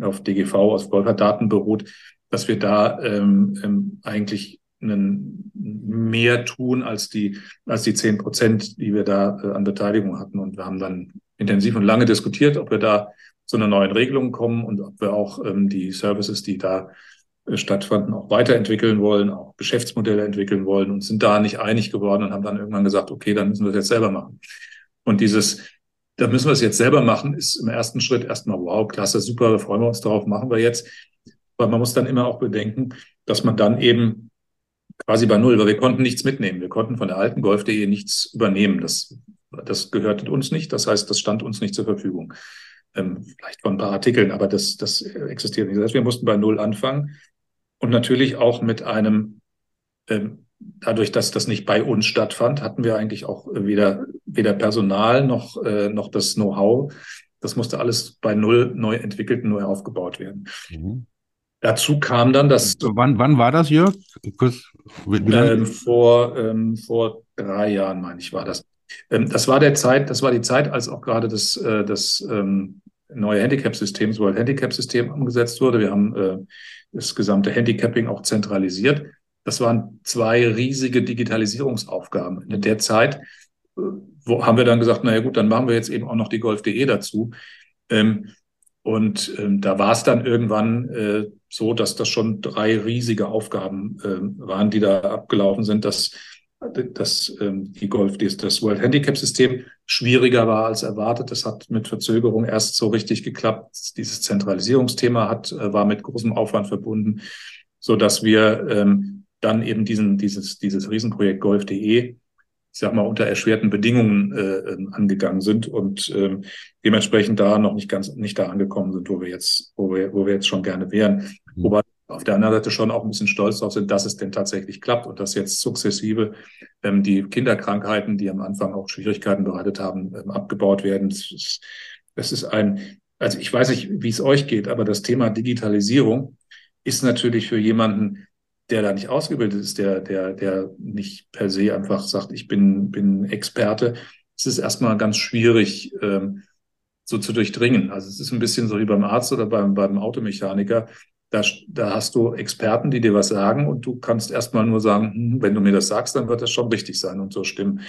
auf DGV, auf Golferdaten beruht, dass wir da ähm, ähm, eigentlich einen, mehr tun als die, als die zehn Prozent, die wir da äh, an Beteiligung hatten. Und wir haben dann intensiv und lange diskutiert, ob wir da zu einer neuen Regelung kommen und ob wir auch ähm, die Services, die da äh, stattfanden, auch weiterentwickeln wollen, auch Geschäftsmodelle entwickeln wollen und sind da nicht einig geworden und haben dann irgendwann gesagt, okay, dann müssen wir es jetzt selber machen. Und dieses, da müssen wir es jetzt selber machen, ist im ersten Schritt erstmal, wow, klasse, super, da freuen wir uns drauf, machen wir jetzt. Aber man muss dann immer auch bedenken, dass man dann eben quasi bei Null, weil wir konnten nichts mitnehmen. Wir konnten von der alten Golf.de nichts übernehmen. Das, das gehörte uns nicht. Das heißt, das stand uns nicht zur Verfügung. Ähm, vielleicht von ein paar Artikeln, aber das, das existiert nicht. Das heißt, wir mussten bei Null anfangen und natürlich auch mit einem, ähm, dadurch, dass das nicht bei uns stattfand, hatten wir eigentlich auch weder, weder Personal noch, äh, noch das Know-how. Das musste alles bei Null neu entwickelt, neu aufgebaut werden. Mhm. Dazu kam dann das. Wann, wann war das, Jörg? Kurz, ähm, vor, ähm, vor drei Jahren, meine ich, war das. Ähm, das war der Zeit, das war die Zeit, als auch gerade das, äh, das ähm, neue Handicap-System, das World Handicap-System umgesetzt wurde. Wir haben äh, das gesamte Handicapping auch zentralisiert. Das waren zwei riesige Digitalisierungsaufgaben. In der Zeit äh, wo haben wir dann gesagt, naja gut, dann machen wir jetzt eben auch noch die Golf.de dazu. Ähm, und ähm, da war es dann irgendwann äh, so, dass das schon drei riesige Aufgaben äh, waren, die da abgelaufen sind, dass, dass ähm, die Golf, das World Handicap System schwieriger war als erwartet. Das hat mit Verzögerung erst so richtig geklappt. Dieses Zentralisierungsthema hat, äh, war mit großem Aufwand verbunden, so dass wir ähm, dann eben diesen, dieses, dieses Riesenprojekt Golf.de ich sag mal, unter erschwerten Bedingungen äh, ähm, angegangen sind und ähm, dementsprechend da noch nicht ganz nicht da angekommen sind, wo wir jetzt, wo wir, wo wir jetzt schon gerne wären. Mhm. Wobei auf der anderen Seite schon auch ein bisschen stolz darauf sind, dass es denn tatsächlich klappt und dass jetzt sukzessive ähm, die Kinderkrankheiten, die am Anfang auch Schwierigkeiten bereitet haben, ähm, abgebaut werden. Das ist, das ist ein, also ich weiß nicht, wie es euch geht, aber das Thema Digitalisierung ist natürlich für jemanden, der da nicht ausgebildet ist, der, der, der nicht per se einfach sagt, ich bin, bin Experte, es ist erstmal ganz schwierig, ähm, so zu durchdringen. Also es ist ein bisschen so wie beim Arzt oder beim, beim Automechaniker. Da, da hast du Experten, die dir was sagen und du kannst erstmal nur sagen, hm, wenn du mir das sagst, dann wird das schon richtig sein und so stimmen.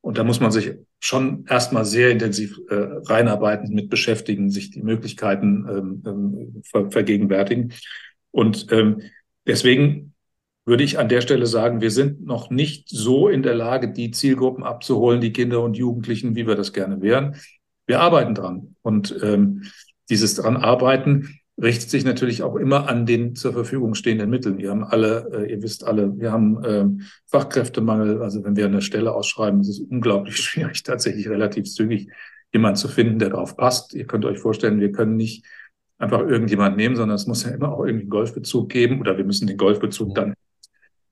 Und da muss man sich schon erstmal sehr intensiv äh, reinarbeiten, mit beschäftigen, sich die Möglichkeiten ähm, ähm, ver vergegenwärtigen. Und ähm, deswegen würde ich an der Stelle sagen, wir sind noch nicht so in der Lage, die Zielgruppen abzuholen, die Kinder und Jugendlichen, wie wir das gerne wären. Wir arbeiten dran. Und ähm, dieses dran arbeiten richtet sich natürlich auch immer an den zur Verfügung stehenden Mitteln. Wir haben alle, äh, ihr wisst alle, wir haben äh, Fachkräftemangel. Also wenn wir eine Stelle ausschreiben, ist es unglaublich *laughs* schwierig, tatsächlich relativ zügig jemanden zu finden, der darauf passt. Ihr könnt euch vorstellen, wir können nicht einfach irgendjemand nehmen, sondern es muss ja immer auch irgendwie einen Golfbezug geben oder wir müssen den Golfbezug dann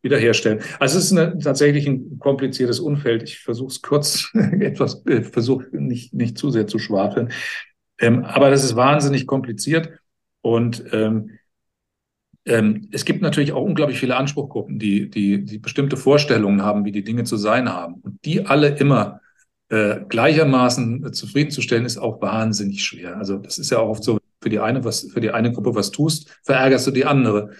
wiederherstellen. Also es ist eine, tatsächlich ein kompliziertes Umfeld. Ich versuche es kurz *laughs* etwas, äh, versuche nicht, nicht zu sehr zu schwafeln. Ähm, aber das ist wahnsinnig kompliziert. Und ähm, ähm, es gibt natürlich auch unglaublich viele Anspruchgruppen, die, die, die bestimmte Vorstellungen haben, wie die Dinge zu sein haben. Und die alle immer äh, gleichermaßen zufriedenzustellen, ist auch wahnsinnig schwer. Also das ist ja auch oft so, für die eine, was, für die eine Gruppe was tust, verärgerst du die andere.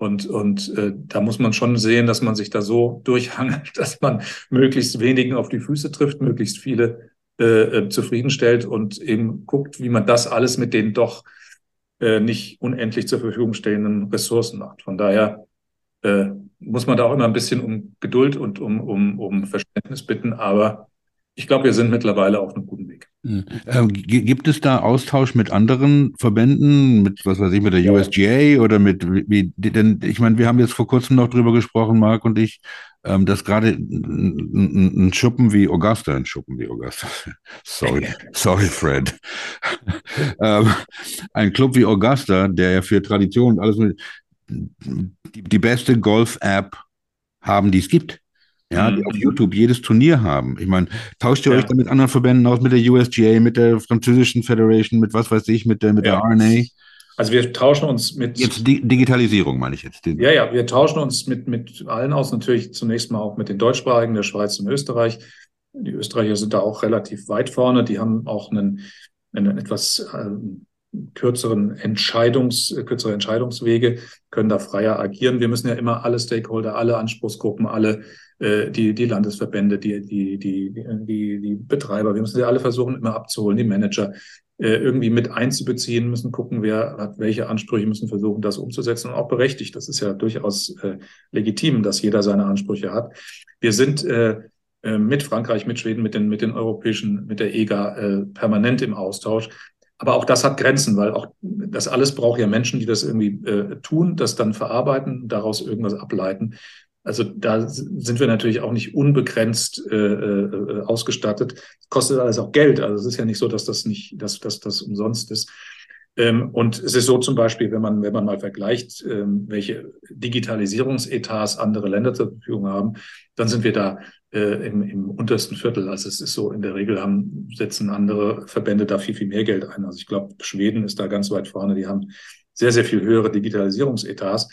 Und, und äh, da muss man schon sehen, dass man sich da so durchhangelt, *laughs* dass man möglichst wenigen auf die Füße trifft, möglichst viele äh, äh zufriedenstellt und eben guckt, wie man das alles mit den doch äh, nicht unendlich zur Verfügung stehenden Ressourcen macht. Von daher äh, muss man da auch immer ein bisschen um Geduld und um, um, um Verständnis bitten. Aber ich glaube, wir sind mittlerweile auf einem guten Weg. Hm. Ähm, gibt es da Austausch mit anderen Verbänden, mit was weiß ich, mit der. USGA oder mit wie, denn ich meine, wir haben jetzt vor kurzem noch drüber gesprochen, Marc und ich, ähm, dass gerade ein, Schuppen wie Augusta, ein Schuppen wie Augusta, *laughs* sorry, sorry, Fred, *laughs* ähm, ein Club wie Augusta, der ja für Tradition und alles die, die beste Golf-App haben, die es gibt ja, die auf mhm. YouTube jedes Turnier haben. Ich meine, tauscht ihr ja. euch da mit anderen Verbänden aus, mit der USGA, mit der französischen Federation, mit was weiß ich, mit der, mit ja. der RNA? Also wir tauschen uns mit. Jetzt Di Digitalisierung meine ich jetzt. Ja, ja, wir tauschen uns mit, mit allen aus, natürlich zunächst mal auch mit den Deutschsprachigen, der Schweiz und Österreich. Die Österreicher sind da auch relativ weit vorne. Die haben auch einen, einen etwas ähm, kürzeren Entscheidungs, kürzere Entscheidungswege, können da freier agieren. Wir müssen ja immer alle Stakeholder, alle Anspruchsgruppen, alle äh, die, die Landesverbände, die, die, die, die, die Betreiber. Wir müssen sie alle versuchen, immer abzuholen, die Manager äh, irgendwie mit einzubeziehen, müssen gucken, wer hat welche Ansprüche, müssen versuchen, das umzusetzen und auch berechtigt. Das ist ja durchaus äh, legitim, dass jeder seine Ansprüche hat. Wir sind mit Frankreich, mit Schweden, mit den, mit den europäischen, mit der EGA permanent im Austausch. Aber auch das hat Grenzen, weil auch das alles braucht ja Menschen, die das irgendwie äh, tun, das dann verarbeiten, daraus irgendwas ableiten. Also da sind wir natürlich auch nicht unbegrenzt äh, äh, ausgestattet. Kostet alles auch Geld. Also es ist ja nicht so, dass das nicht, dass, dass das umsonst ist. Ähm, und es ist so zum Beispiel, wenn man, wenn man mal vergleicht, ähm, welche Digitalisierungsetats andere Länder zur Verfügung haben, dann sind wir da äh, im, im untersten Viertel. Also es ist so, in der Regel haben, setzen andere Verbände da viel, viel mehr Geld ein. Also ich glaube, Schweden ist da ganz weit vorne. Die haben sehr, sehr viel höhere Digitalisierungsetats.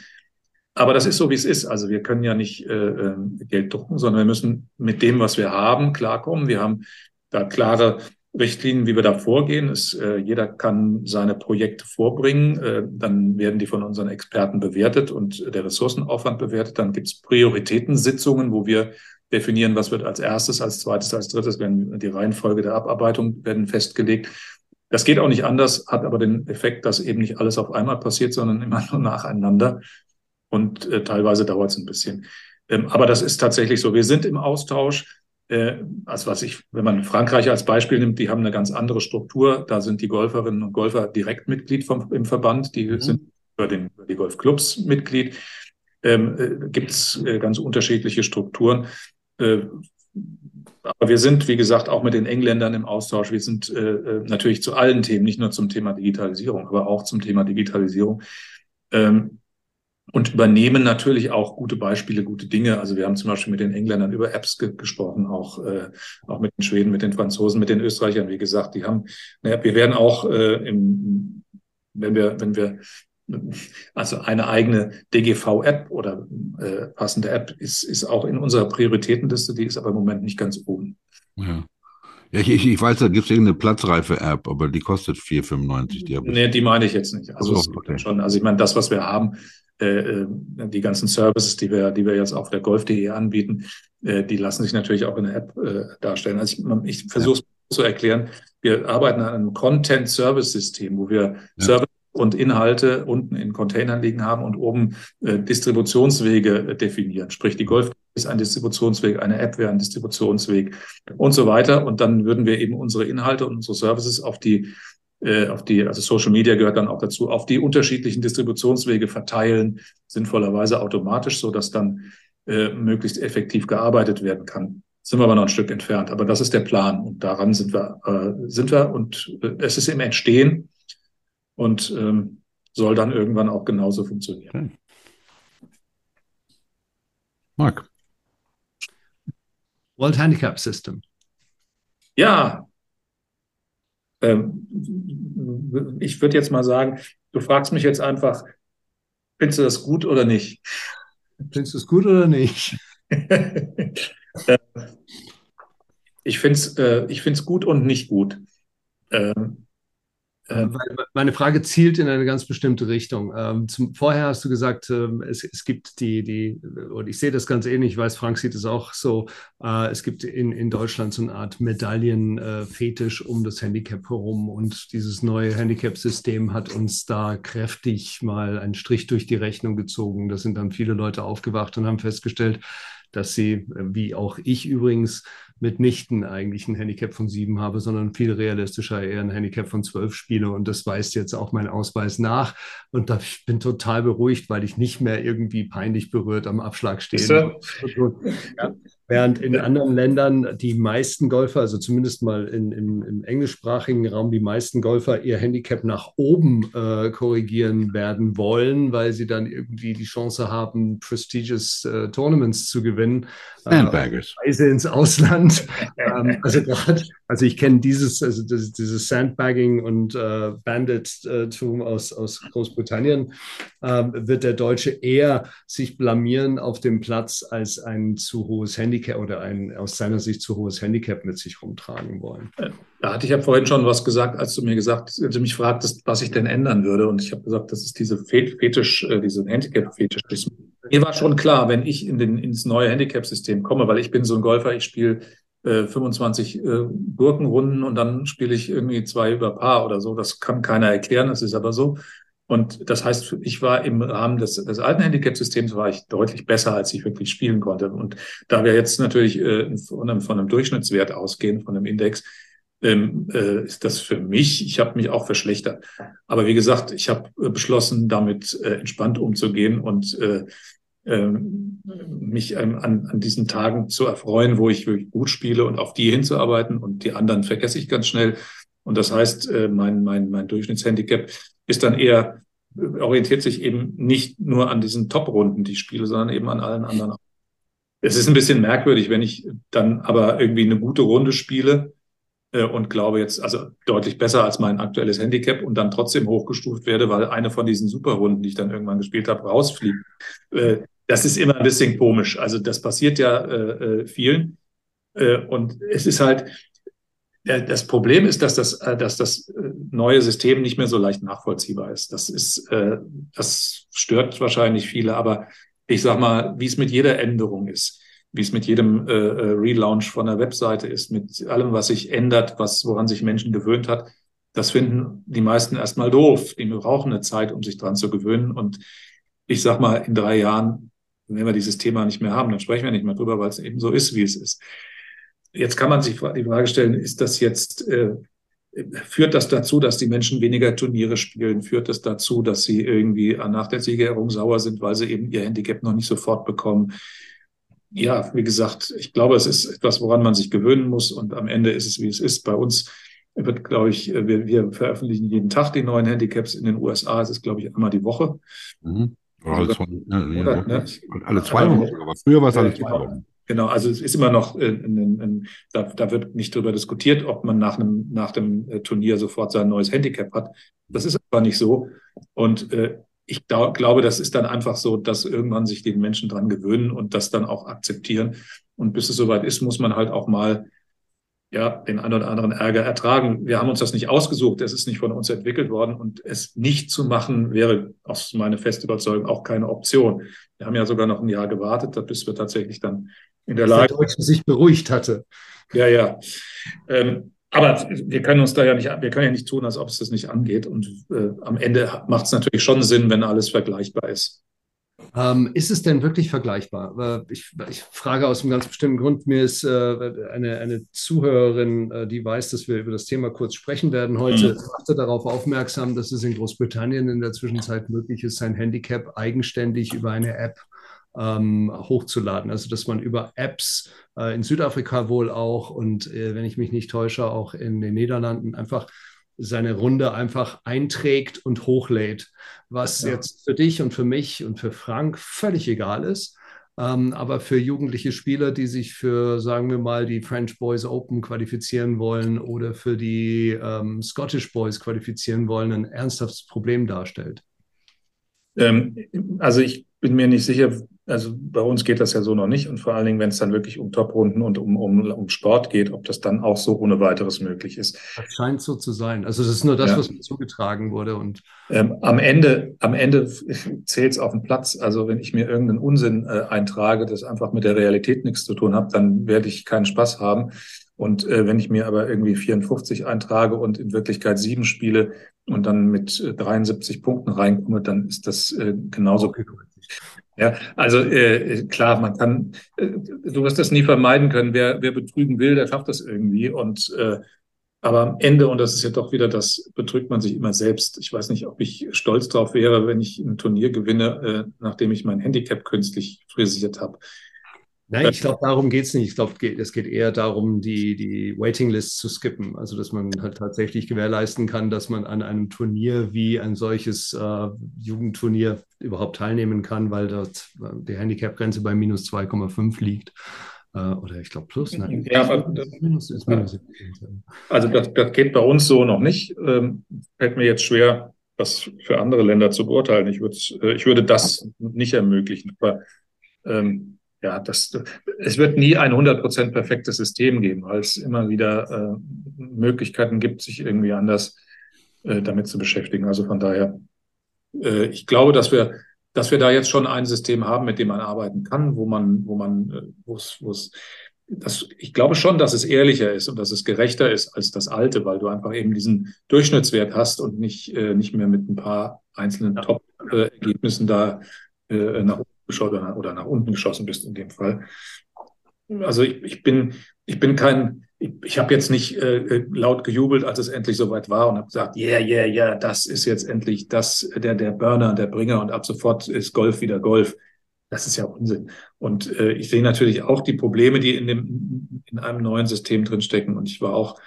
Aber das ist so, wie es ist. Also wir können ja nicht äh, ähm, Geld drucken, sondern wir müssen mit dem, was wir haben, klarkommen. Wir haben da klare Richtlinien, wie wir da vorgehen. Es, äh, jeder kann seine Projekte vorbringen. Äh, dann werden die von unseren Experten bewertet und der Ressourcenaufwand bewertet. Dann gibt es Prioritätensitzungen, wo wir definieren, was wird als erstes, als zweites, als drittes, werden die Reihenfolge der Abarbeitung werden festgelegt. Das geht auch nicht anders, hat aber den Effekt, dass eben nicht alles auf einmal passiert, sondern immer nur nacheinander und äh, teilweise dauert es ein bisschen. Ähm, aber das ist tatsächlich so. Wir sind im Austausch. Äh, als was ich, wenn man Frankreich als Beispiel nimmt, die haben eine ganz andere Struktur. Da sind die Golferinnen und Golfer direkt Mitglied vom, im Verband. Die mhm. sind über, den, über die Golfclubs Mitglied. Ähm, äh, Gibt es äh, ganz unterschiedliche Strukturen. Äh, aber wir sind, wie gesagt, auch mit den Engländern im Austausch. Wir sind äh, äh, natürlich zu allen Themen, nicht nur zum Thema Digitalisierung, aber auch zum Thema Digitalisierung. Ähm, und übernehmen natürlich auch gute Beispiele, gute Dinge. Also wir haben zum Beispiel mit den Engländern über Apps ge gesprochen, auch, äh, auch mit den Schweden, mit den Franzosen, mit den Österreichern, wie gesagt, die haben eine App. Wir werden auch äh, im, wenn wir, wenn wir also eine eigene DGV-App oder äh, passende App ist, ist auch in unserer Prioritätenliste, die ist aber im Moment nicht ganz oben. Ja. Ja, ich, ich weiß, da gibt es irgendeine Platzreife-App, aber die kostet 4,95. Die nee, die meine ich jetzt nicht. Also, so, okay. schon, also ich meine, das, was wir haben, äh, äh, die ganzen Services, die wir, die wir jetzt auf der golf.de anbieten, äh, die lassen sich natürlich auch in der App äh, darstellen. Also ich, ich versuche es ja. zu erklären. Wir arbeiten an einem Content-Service-System, wo wir ja. Service und Inhalte unten in Containern liegen haben und oben äh, Distributionswege äh, definieren. Sprich, die Golf ist ein Distributionsweg, eine App wäre ein Distributionsweg und so weiter. Und dann würden wir eben unsere Inhalte und unsere Services auf die auf die, also Social Media gehört dann auch dazu, auf die unterschiedlichen Distributionswege verteilen, sinnvollerweise automatisch, so dass dann äh, möglichst effektiv gearbeitet werden kann. Sind wir aber noch ein Stück entfernt. Aber das ist der Plan und daran sind wir, äh, sind wir und äh, es ist im Entstehen und ähm, soll dann irgendwann auch genauso funktionieren. Okay. Marc. World Handicap System. Ja. Ähm, ich würde jetzt mal sagen, du fragst mich jetzt einfach, findest du das gut oder nicht? Findest du es gut oder nicht? *laughs* ich finde es äh, ich find's gut und nicht gut. Ähm, ähm, meine Frage zielt in eine ganz bestimmte Richtung. Ähm, zum, vorher hast du gesagt, ähm, es, es, gibt die, die, und ich sehe das ganz ähnlich, ich weiß, Frank sieht es auch so, äh, es gibt in, in Deutschland so eine Art Medaillenfetisch äh, um das Handicap herum und dieses neue Handicap-System hat uns da kräftig mal einen Strich durch die Rechnung gezogen. Da sind dann viele Leute aufgewacht und haben festgestellt, dass sie, äh, wie auch ich übrigens, mitnichten eigentlich ein Handicap von sieben habe, sondern viel realistischer eher ein Handicap von zwölf spiele. Und das weist jetzt auch mein Ausweis nach. Und da ich bin total beruhigt, weil ich nicht mehr irgendwie peinlich berührt am Abschlag stehe. Ja. Während in anderen Ländern die meisten Golfer, also zumindest mal in, im, im englischsprachigen Raum, die meisten Golfer ihr Handicap nach oben äh, korrigieren werden wollen, weil sie dann irgendwie die Chance haben, prestigious äh, Tournaments zu gewinnen. Sandbaggers. Äh, Reise ins Ausland. *laughs* ähm, also gerade, also ich kenne dieses, also das, dieses Sandbagging und äh, Bandit-Tum aus, aus Großbritannien, ähm, wird der Deutsche eher sich blamieren auf dem Platz als ein zu hohes Handicap Handicap oder ein aus seiner Sicht zu hohes Handicap mit sich rumtragen wollen. Da hatte ich ja vorhin schon was gesagt, als du mir gesagt, als du mich fragtest, was ich denn ändern würde. Und ich habe gesagt, das ist diese Fetisch, äh, diese Handicap-Fetisch. Mir war schon klar, wenn ich in den, ins neue Handicap-System komme, weil ich bin so ein Golfer, ich spiele äh, 25 äh, Gurkenrunden und dann spiele ich irgendwie zwei über Paar oder so. Das kann keiner erklären, das ist aber so. Und das heißt, ich war im Rahmen des, des alten Handicap-Systems war ich deutlich besser, als ich wirklich spielen konnte. Und da wir jetzt natürlich äh, von, einem, von einem Durchschnittswert ausgehen, von einem Index, ähm, äh, ist das für mich, ich habe mich auch verschlechtert. Aber wie gesagt, ich habe äh, beschlossen, damit äh, entspannt umzugehen und äh, äh, mich ähm, an, an diesen Tagen zu erfreuen, wo ich wirklich gut spiele und auf die hinzuarbeiten und die anderen vergesse ich ganz schnell. Und das heißt, äh, mein, mein, mein Durchschnittshandicap ist dann eher, orientiert sich eben nicht nur an diesen Top-Runden, die ich spiele, sondern eben an allen anderen. Es ist ein bisschen merkwürdig, wenn ich dann aber irgendwie eine gute Runde spiele äh, und glaube jetzt, also deutlich besser als mein aktuelles Handicap und dann trotzdem hochgestuft werde, weil eine von diesen Superrunden, die ich dann irgendwann gespielt habe, rausfliegt. Äh, das ist immer ein bisschen komisch. Also das passiert ja äh, äh vielen. Äh, und es ist halt, äh, das Problem ist, dass das, äh, dass das äh, neue System nicht mehr so leicht nachvollziehbar ist. Das ist, das stört wahrscheinlich viele, aber ich sag mal, wie es mit jeder Änderung ist, wie es mit jedem Relaunch von der Webseite ist, mit allem, was sich ändert, was, woran sich Menschen gewöhnt hat, das finden die meisten erstmal doof. Die brauchen eine Zeit, um sich dran zu gewöhnen. Und ich sag mal, in drei Jahren, wenn wir dieses Thema nicht mehr haben, dann sprechen wir nicht mehr drüber, weil es eben so ist, wie es ist. Jetzt kann man sich die Frage stellen, ist das jetzt, äh, führt das dazu, dass die Menschen weniger Turniere spielen? Führt das dazu, dass sie irgendwie nach der Siegerehrung sauer sind, weil sie eben ihr Handicap noch nicht sofort bekommen? Ja, wie gesagt, ich glaube, es ist etwas, woran man sich gewöhnen muss und am Ende ist es, wie es ist. Bei uns wird, glaube ich, wir, wir veröffentlichen jeden Tag die neuen Handicaps in den USA. Es ist, glaube ich, einmal die Woche. Mhm. Alle zwei, ne, ne? alle zwei Wochen. Aber früher war es alle zwei Wochen. Genau, also es ist immer noch, äh, in, in, da, da wird nicht darüber diskutiert, ob man nach einem nach dem äh, Turnier sofort sein neues Handicap hat. Das ist aber nicht so. Und äh, ich glaub, glaube, das ist dann einfach so, dass irgendwann sich die Menschen dran gewöhnen und das dann auch akzeptieren. Und bis es soweit ist, muss man halt auch mal ja, den einen oder anderen Ärger ertragen. Wir haben uns das nicht ausgesucht, es ist nicht von uns entwickelt worden und es nicht zu machen wäre aus meiner festen Überzeugung auch keine Option. Wir haben ja sogar noch ein Jahr gewartet, bis wir tatsächlich dann in der Lage. Der Deutsche sich beruhigt hatte. Ja, ja. Ähm, aber wir können uns da ja nicht, wir können ja nicht tun, als ob es das nicht angeht. Und äh, am Ende macht es natürlich schon Sinn, wenn alles vergleichbar ist. Ähm, ist es denn wirklich vergleichbar? Ich, ich, frage aus einem ganz bestimmten Grund. Mir ist äh, eine, eine, Zuhörerin, äh, die weiß, dass wir über das Thema kurz sprechen werden heute, mhm. machte darauf aufmerksam, dass es in Großbritannien in der Zwischenzeit möglich ist, sein Handicap eigenständig über eine App ähm, hochzuladen. Also dass man über Apps äh, in Südafrika wohl auch und äh, wenn ich mich nicht täusche, auch in den Niederlanden einfach seine Runde einfach einträgt und hochlädt, was ja. jetzt für dich und für mich und für Frank völlig egal ist. Ähm, aber für jugendliche Spieler, die sich für, sagen wir mal, die French Boys Open qualifizieren wollen oder für die ähm, Scottish Boys qualifizieren wollen, ein ernsthaftes Problem darstellt. Ähm, also ich bin mir nicht sicher, also bei uns geht das ja so noch nicht und vor allen Dingen, wenn es dann wirklich um Top-Runden und um, um, um Sport geht, ob das dann auch so ohne weiteres möglich ist. Das scheint so zu sein. Also das ist nur das, ja. was mir zugetragen wurde. Und ähm, am Ende, am Ende *laughs* zählt es auf den Platz. Also wenn ich mir irgendeinen Unsinn äh, eintrage, das einfach mit der Realität nichts zu tun hat, dann werde ich keinen Spaß haben. Und äh, wenn ich mir aber irgendwie 54 eintrage und in Wirklichkeit sieben spiele und dann mit 73 äh, Punkten reinkomme, dann ist das äh, genauso. Ja, also äh, klar, man kann, äh, du wirst das nie vermeiden können. Wer, wer betrügen will, der schafft das irgendwie. Und äh, aber am Ende, und das ist ja doch wieder das, betrügt man sich immer selbst. Ich weiß nicht, ob ich stolz drauf wäre, wenn ich ein Turnier gewinne, äh, nachdem ich mein Handicap künstlich frisiert habe. Nein, ich glaube, darum geht es nicht. Ich glaube, es geht eher darum, die, die Waiting List zu skippen. Also, dass man halt tatsächlich gewährleisten kann, dass man an einem Turnier wie ein solches äh, Jugendturnier überhaupt teilnehmen kann, weil dort äh, die Handicap-Grenze bei minus 2,5 liegt. Äh, oder ich glaube plus. Nein, ja, aber, minus also das, das geht bei uns so noch nicht. Ähm, fällt mir jetzt schwer, das für andere Länder zu beurteilen. Ich, äh, ich würde das nicht ermöglichen. Aber ähm, ja, das, es wird nie ein 100% perfektes System geben, weil es immer wieder äh, Möglichkeiten gibt, sich irgendwie anders äh, damit zu beschäftigen. Also von daher, äh, ich glaube, dass wir, dass wir da jetzt schon ein System haben, mit dem man arbeiten kann, wo man, wo man, äh, wo es, wo es, das, ich glaube schon, dass es ehrlicher ist und dass es gerechter ist als das alte, weil du einfach eben diesen Durchschnittswert hast und nicht, äh, nicht mehr mit ein paar einzelnen Top-Ergebnissen da äh, nach oben geschaut oder nach unten geschossen bist in dem Fall. Also ich, ich bin, ich bin kein, ich, ich habe jetzt nicht äh, laut gejubelt, als es endlich soweit war und habe gesagt, yeah, yeah, yeah, das ist jetzt endlich das, der, der Burner, der Bringer und ab sofort ist Golf wieder Golf. Das ist ja Unsinn. Und äh, ich sehe natürlich auch die Probleme, die in dem in einem neuen System drinstecken. Und ich war auch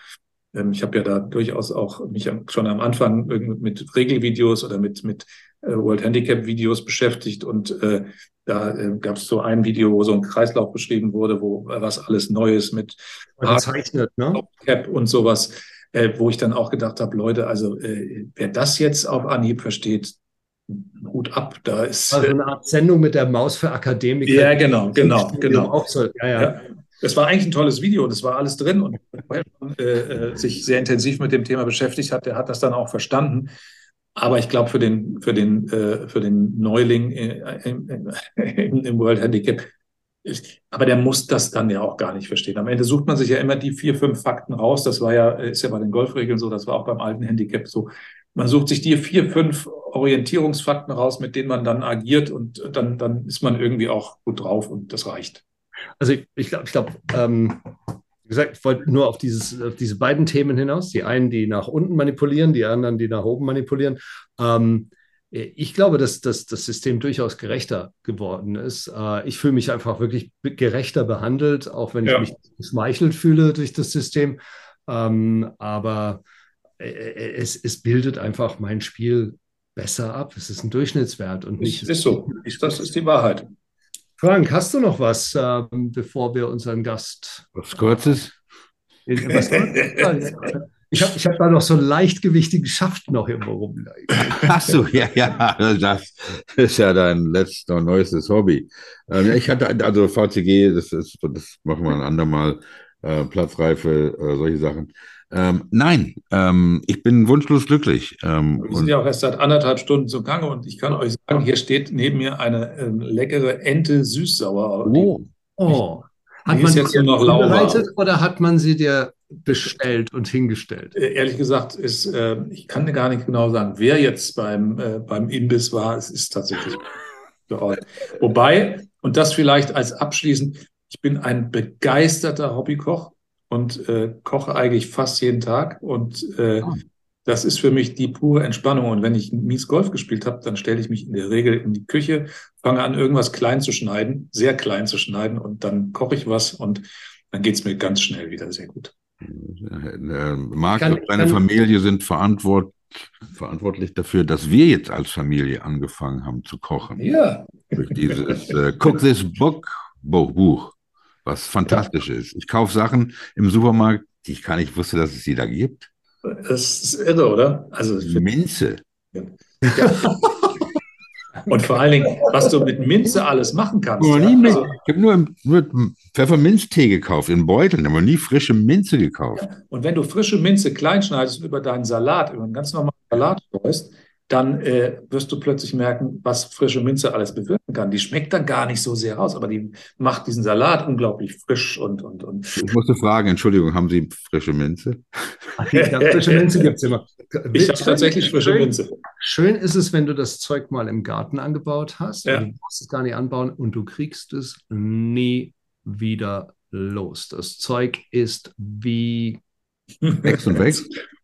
ähm, ich habe ja da durchaus auch mich schon am Anfang mit Regelvideos oder mit, mit äh, World Handicap Videos beschäftigt und äh, da äh, gab es so ein Video, wo so ein Kreislauf beschrieben wurde, wo was alles Neues mit gezeichnet, ne? Cap und sowas, äh, wo ich dann auch gedacht habe, Leute, also äh, wer das jetzt auf Anhieb versteht, Hut ab, da ist also eine Art Sendung mit der Maus für Akademiker. Ja, genau, genau, genau. Ja, ja. ja. Es war eigentlich ein tolles Video, das war alles drin und wer äh, sich sehr intensiv mit dem Thema beschäftigt hat, der hat das dann auch verstanden. Aber ich glaube, für den, für den, äh, für den Neuling äh, im, im World Handicap, aber der muss das dann ja auch gar nicht verstehen. Am Ende sucht man sich ja immer die vier, fünf Fakten raus. Das war ja, ist ja bei den Golfregeln so, das war auch beim alten Handicap so. Man sucht sich die vier, fünf Orientierungsfakten raus, mit denen man dann agiert und dann, dann ist man irgendwie auch gut drauf und das reicht. Also ich, ich glaube, glaub, ähm, gesagt, ich wollte nur auf, dieses, auf diese beiden Themen hinaus. Die einen, die nach unten manipulieren, die anderen, die nach oben manipulieren. Ähm, ich glaube, dass, dass das System durchaus gerechter geworden ist. Äh, ich fühle mich einfach wirklich gerechter behandelt, auch wenn ich ja. mich geschmeichelt fühle durch das System. Ähm, aber äh, äh, es, es bildet einfach mein Spiel besser ab. Es ist ein Durchschnittswert und nicht. Es ist so. Das ist die Wahrheit. Frank, hast du noch was, ähm, bevor wir unseren Gast. Was Kurzes? *laughs* Was ich habe ich hab da noch so einen leichtgewichtigen Schaft noch irgendwo rumliegen. Ach so, ja, ja, das ist ja dein letztes und neuestes Hobby. Ähm, ich hatte, also VCG, das, ist, das machen wir ein andermal, äh, Platzreife, äh, solche Sachen. Ähm, nein, ähm, ich bin wunschlos glücklich. Ähm, wir sind ja auch erst seit anderthalb Stunden zu Gange und ich kann euch sagen, hier steht neben mir eine ähm, leckere Ente süßsauer. Oh, oh. Hat man sie jetzt nur noch lauwarm. oder hat man sie dir bestellt und hingestellt? Äh, ehrlich gesagt, ist, äh, ich kann gar nicht genau sagen, wer jetzt beim, äh, beim Imbiss war. Es ist tatsächlich *laughs* Wobei, und das vielleicht als abschließend, ich bin ein begeisterter Hobbykoch und äh, koche eigentlich fast jeden Tag. Und äh, ah. das ist für mich die pure Entspannung. Und wenn ich mies Golf gespielt habe, dann stelle ich mich in der Regel in die Küche, fange an, irgendwas klein zu schneiden, sehr klein zu schneiden und dann koche ich was und dann geht es mir ganz schnell wieder sehr gut. Äh, Marc und seine Familie sind verantwort, verantwortlich dafür, dass wir jetzt als Familie angefangen haben zu kochen. Ja. Durch dieses äh, Cook This Book Buch was fantastisch ja. ist. Ich kaufe Sachen im Supermarkt, die ich gar nicht wusste, dass es sie da gibt. Das ist irre, oder? Also Minze. Ja. *laughs* Und vor allen Dingen, was du mit Minze alles machen kannst. Ja, also, ich habe nur, nur Pfefferminztee gekauft in Beuteln, aber nie frische Minze gekauft. Und wenn du frische Minze klein schneidest und über deinen Salat, über einen ganz normalen Salat streust, dann äh, wirst du plötzlich merken, was frische Minze alles bewirken kann. Die schmeckt dann gar nicht so sehr raus, aber die macht diesen Salat unglaublich frisch und und und. Ich musste fragen, Entschuldigung, haben Sie frische Minze? ja, *laughs* frische Minze gibt es immer. Ich habe tatsächlich frische schön, Minze. Schön ist es, wenn du das Zeug mal im Garten angebaut hast. Ja. Du musst es gar nicht anbauen und du kriegst es nie wieder los. Das Zeug ist wie wächst und wächst. *laughs*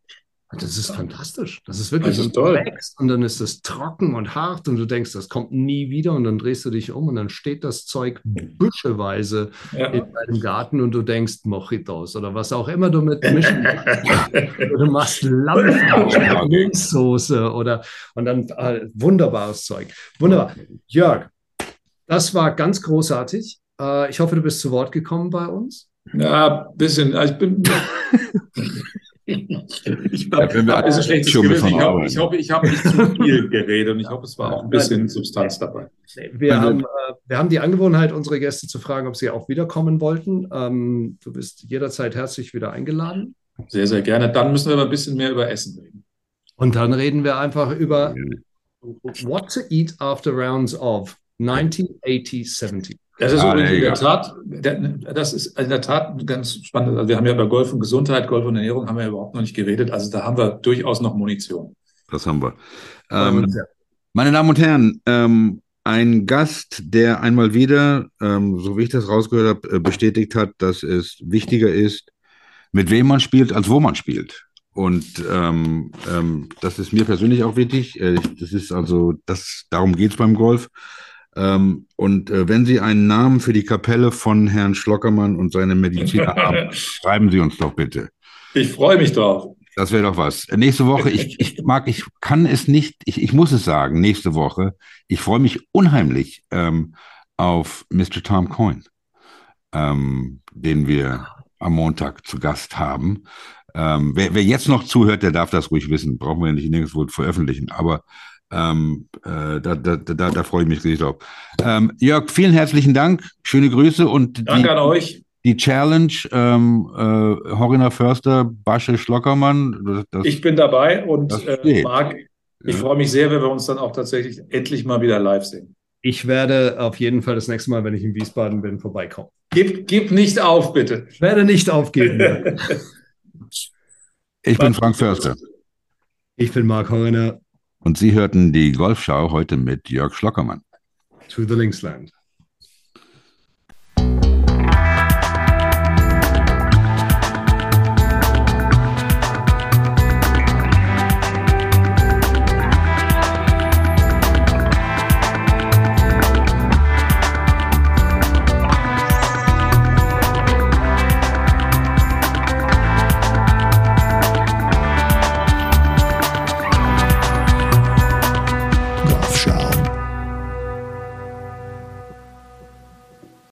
Das ist fantastisch. Das ist wirklich das ist toll. und dann ist es trocken und hart und du denkst, das kommt nie wieder und dann drehst du dich um und dann steht das Zeug büscheweise ja. in deinem Garten und du denkst Mojitos oder was auch immer du mit mischen. du machst Lammsoße oder und dann äh, wunderbares Zeug. Wunderbar. Jörg, das war ganz großartig. Äh, ich hoffe, du bist zu Wort gekommen bei uns. Ja, ein bisschen. Ich bin *laughs* ich habe ja, ein schlechtes Gewissen. Ich, hoffe, ich hoffe, ich habe nicht zu viel geredet und ich hoffe, es war auch ein bisschen Substanz dabei. Wir haben, äh, wir haben die Angewohnheit, unsere Gäste zu fragen, ob sie auch wiederkommen wollten. Ähm, du bist jederzeit herzlich wieder eingeladen. Sehr, sehr gerne. Dann müssen wir aber ein bisschen mehr über Essen reden. Und dann reden wir einfach über What to Eat After Rounds of 1980, 70. Das ist ah, in der Tat, das ist in der Tat ganz spannend. Also wir haben ja über Golf und Gesundheit, Golf und Ernährung haben wir ja überhaupt noch nicht geredet. Also da haben wir durchaus noch Munition. Das haben wir. Ähm, meine Damen und Herren, ähm, ein Gast, der einmal wieder, ähm, so wie ich das rausgehört habe, äh, bestätigt hat, dass es wichtiger ist, mit wem man spielt, als wo man spielt. Und ähm, ähm, das ist mir persönlich auch wichtig. Äh, das ist also, das, darum geht es beim Golf. Ähm, und äh, wenn Sie einen Namen für die Kapelle von Herrn Schlockermann und seine Mediziner *laughs* haben, schreiben Sie uns doch bitte. Ich freue mich drauf. Das wäre doch was. Nächste Woche, ich, ich mag, ich kann es nicht, ich, ich muss es sagen, nächste Woche, ich freue mich unheimlich ähm, auf Mr. Tom Coyne, ähm, den wir am Montag zu Gast haben. Ähm, wer, wer, jetzt noch zuhört, der darf das ruhig wissen. Brauchen wir ja nicht nirgendwo veröffentlichen. Aber ähm, äh, da, da, da, da, freue ich mich riesig drauf. Ähm, Jörg, vielen herzlichen Dank. Schöne Grüße und Danke die, an euch. Die Challenge, ähm, äh, Horiner Förster, Basche Schlockermann. Das, ich bin dabei und äh, Marc, ich ja. freue mich sehr, wenn wir uns dann auch tatsächlich endlich mal wieder live sehen. Ich werde auf jeden Fall das nächste Mal, wenn ich in Wiesbaden bin, vorbeikommen. Gib, gib nicht auf, bitte. Ich werde nicht aufgeben. *laughs* ich bin Frank Förster. Ich bin Marc Horiner. Und Sie hörten die Golfschau heute mit Jörg Schlockermann. To the Linksland.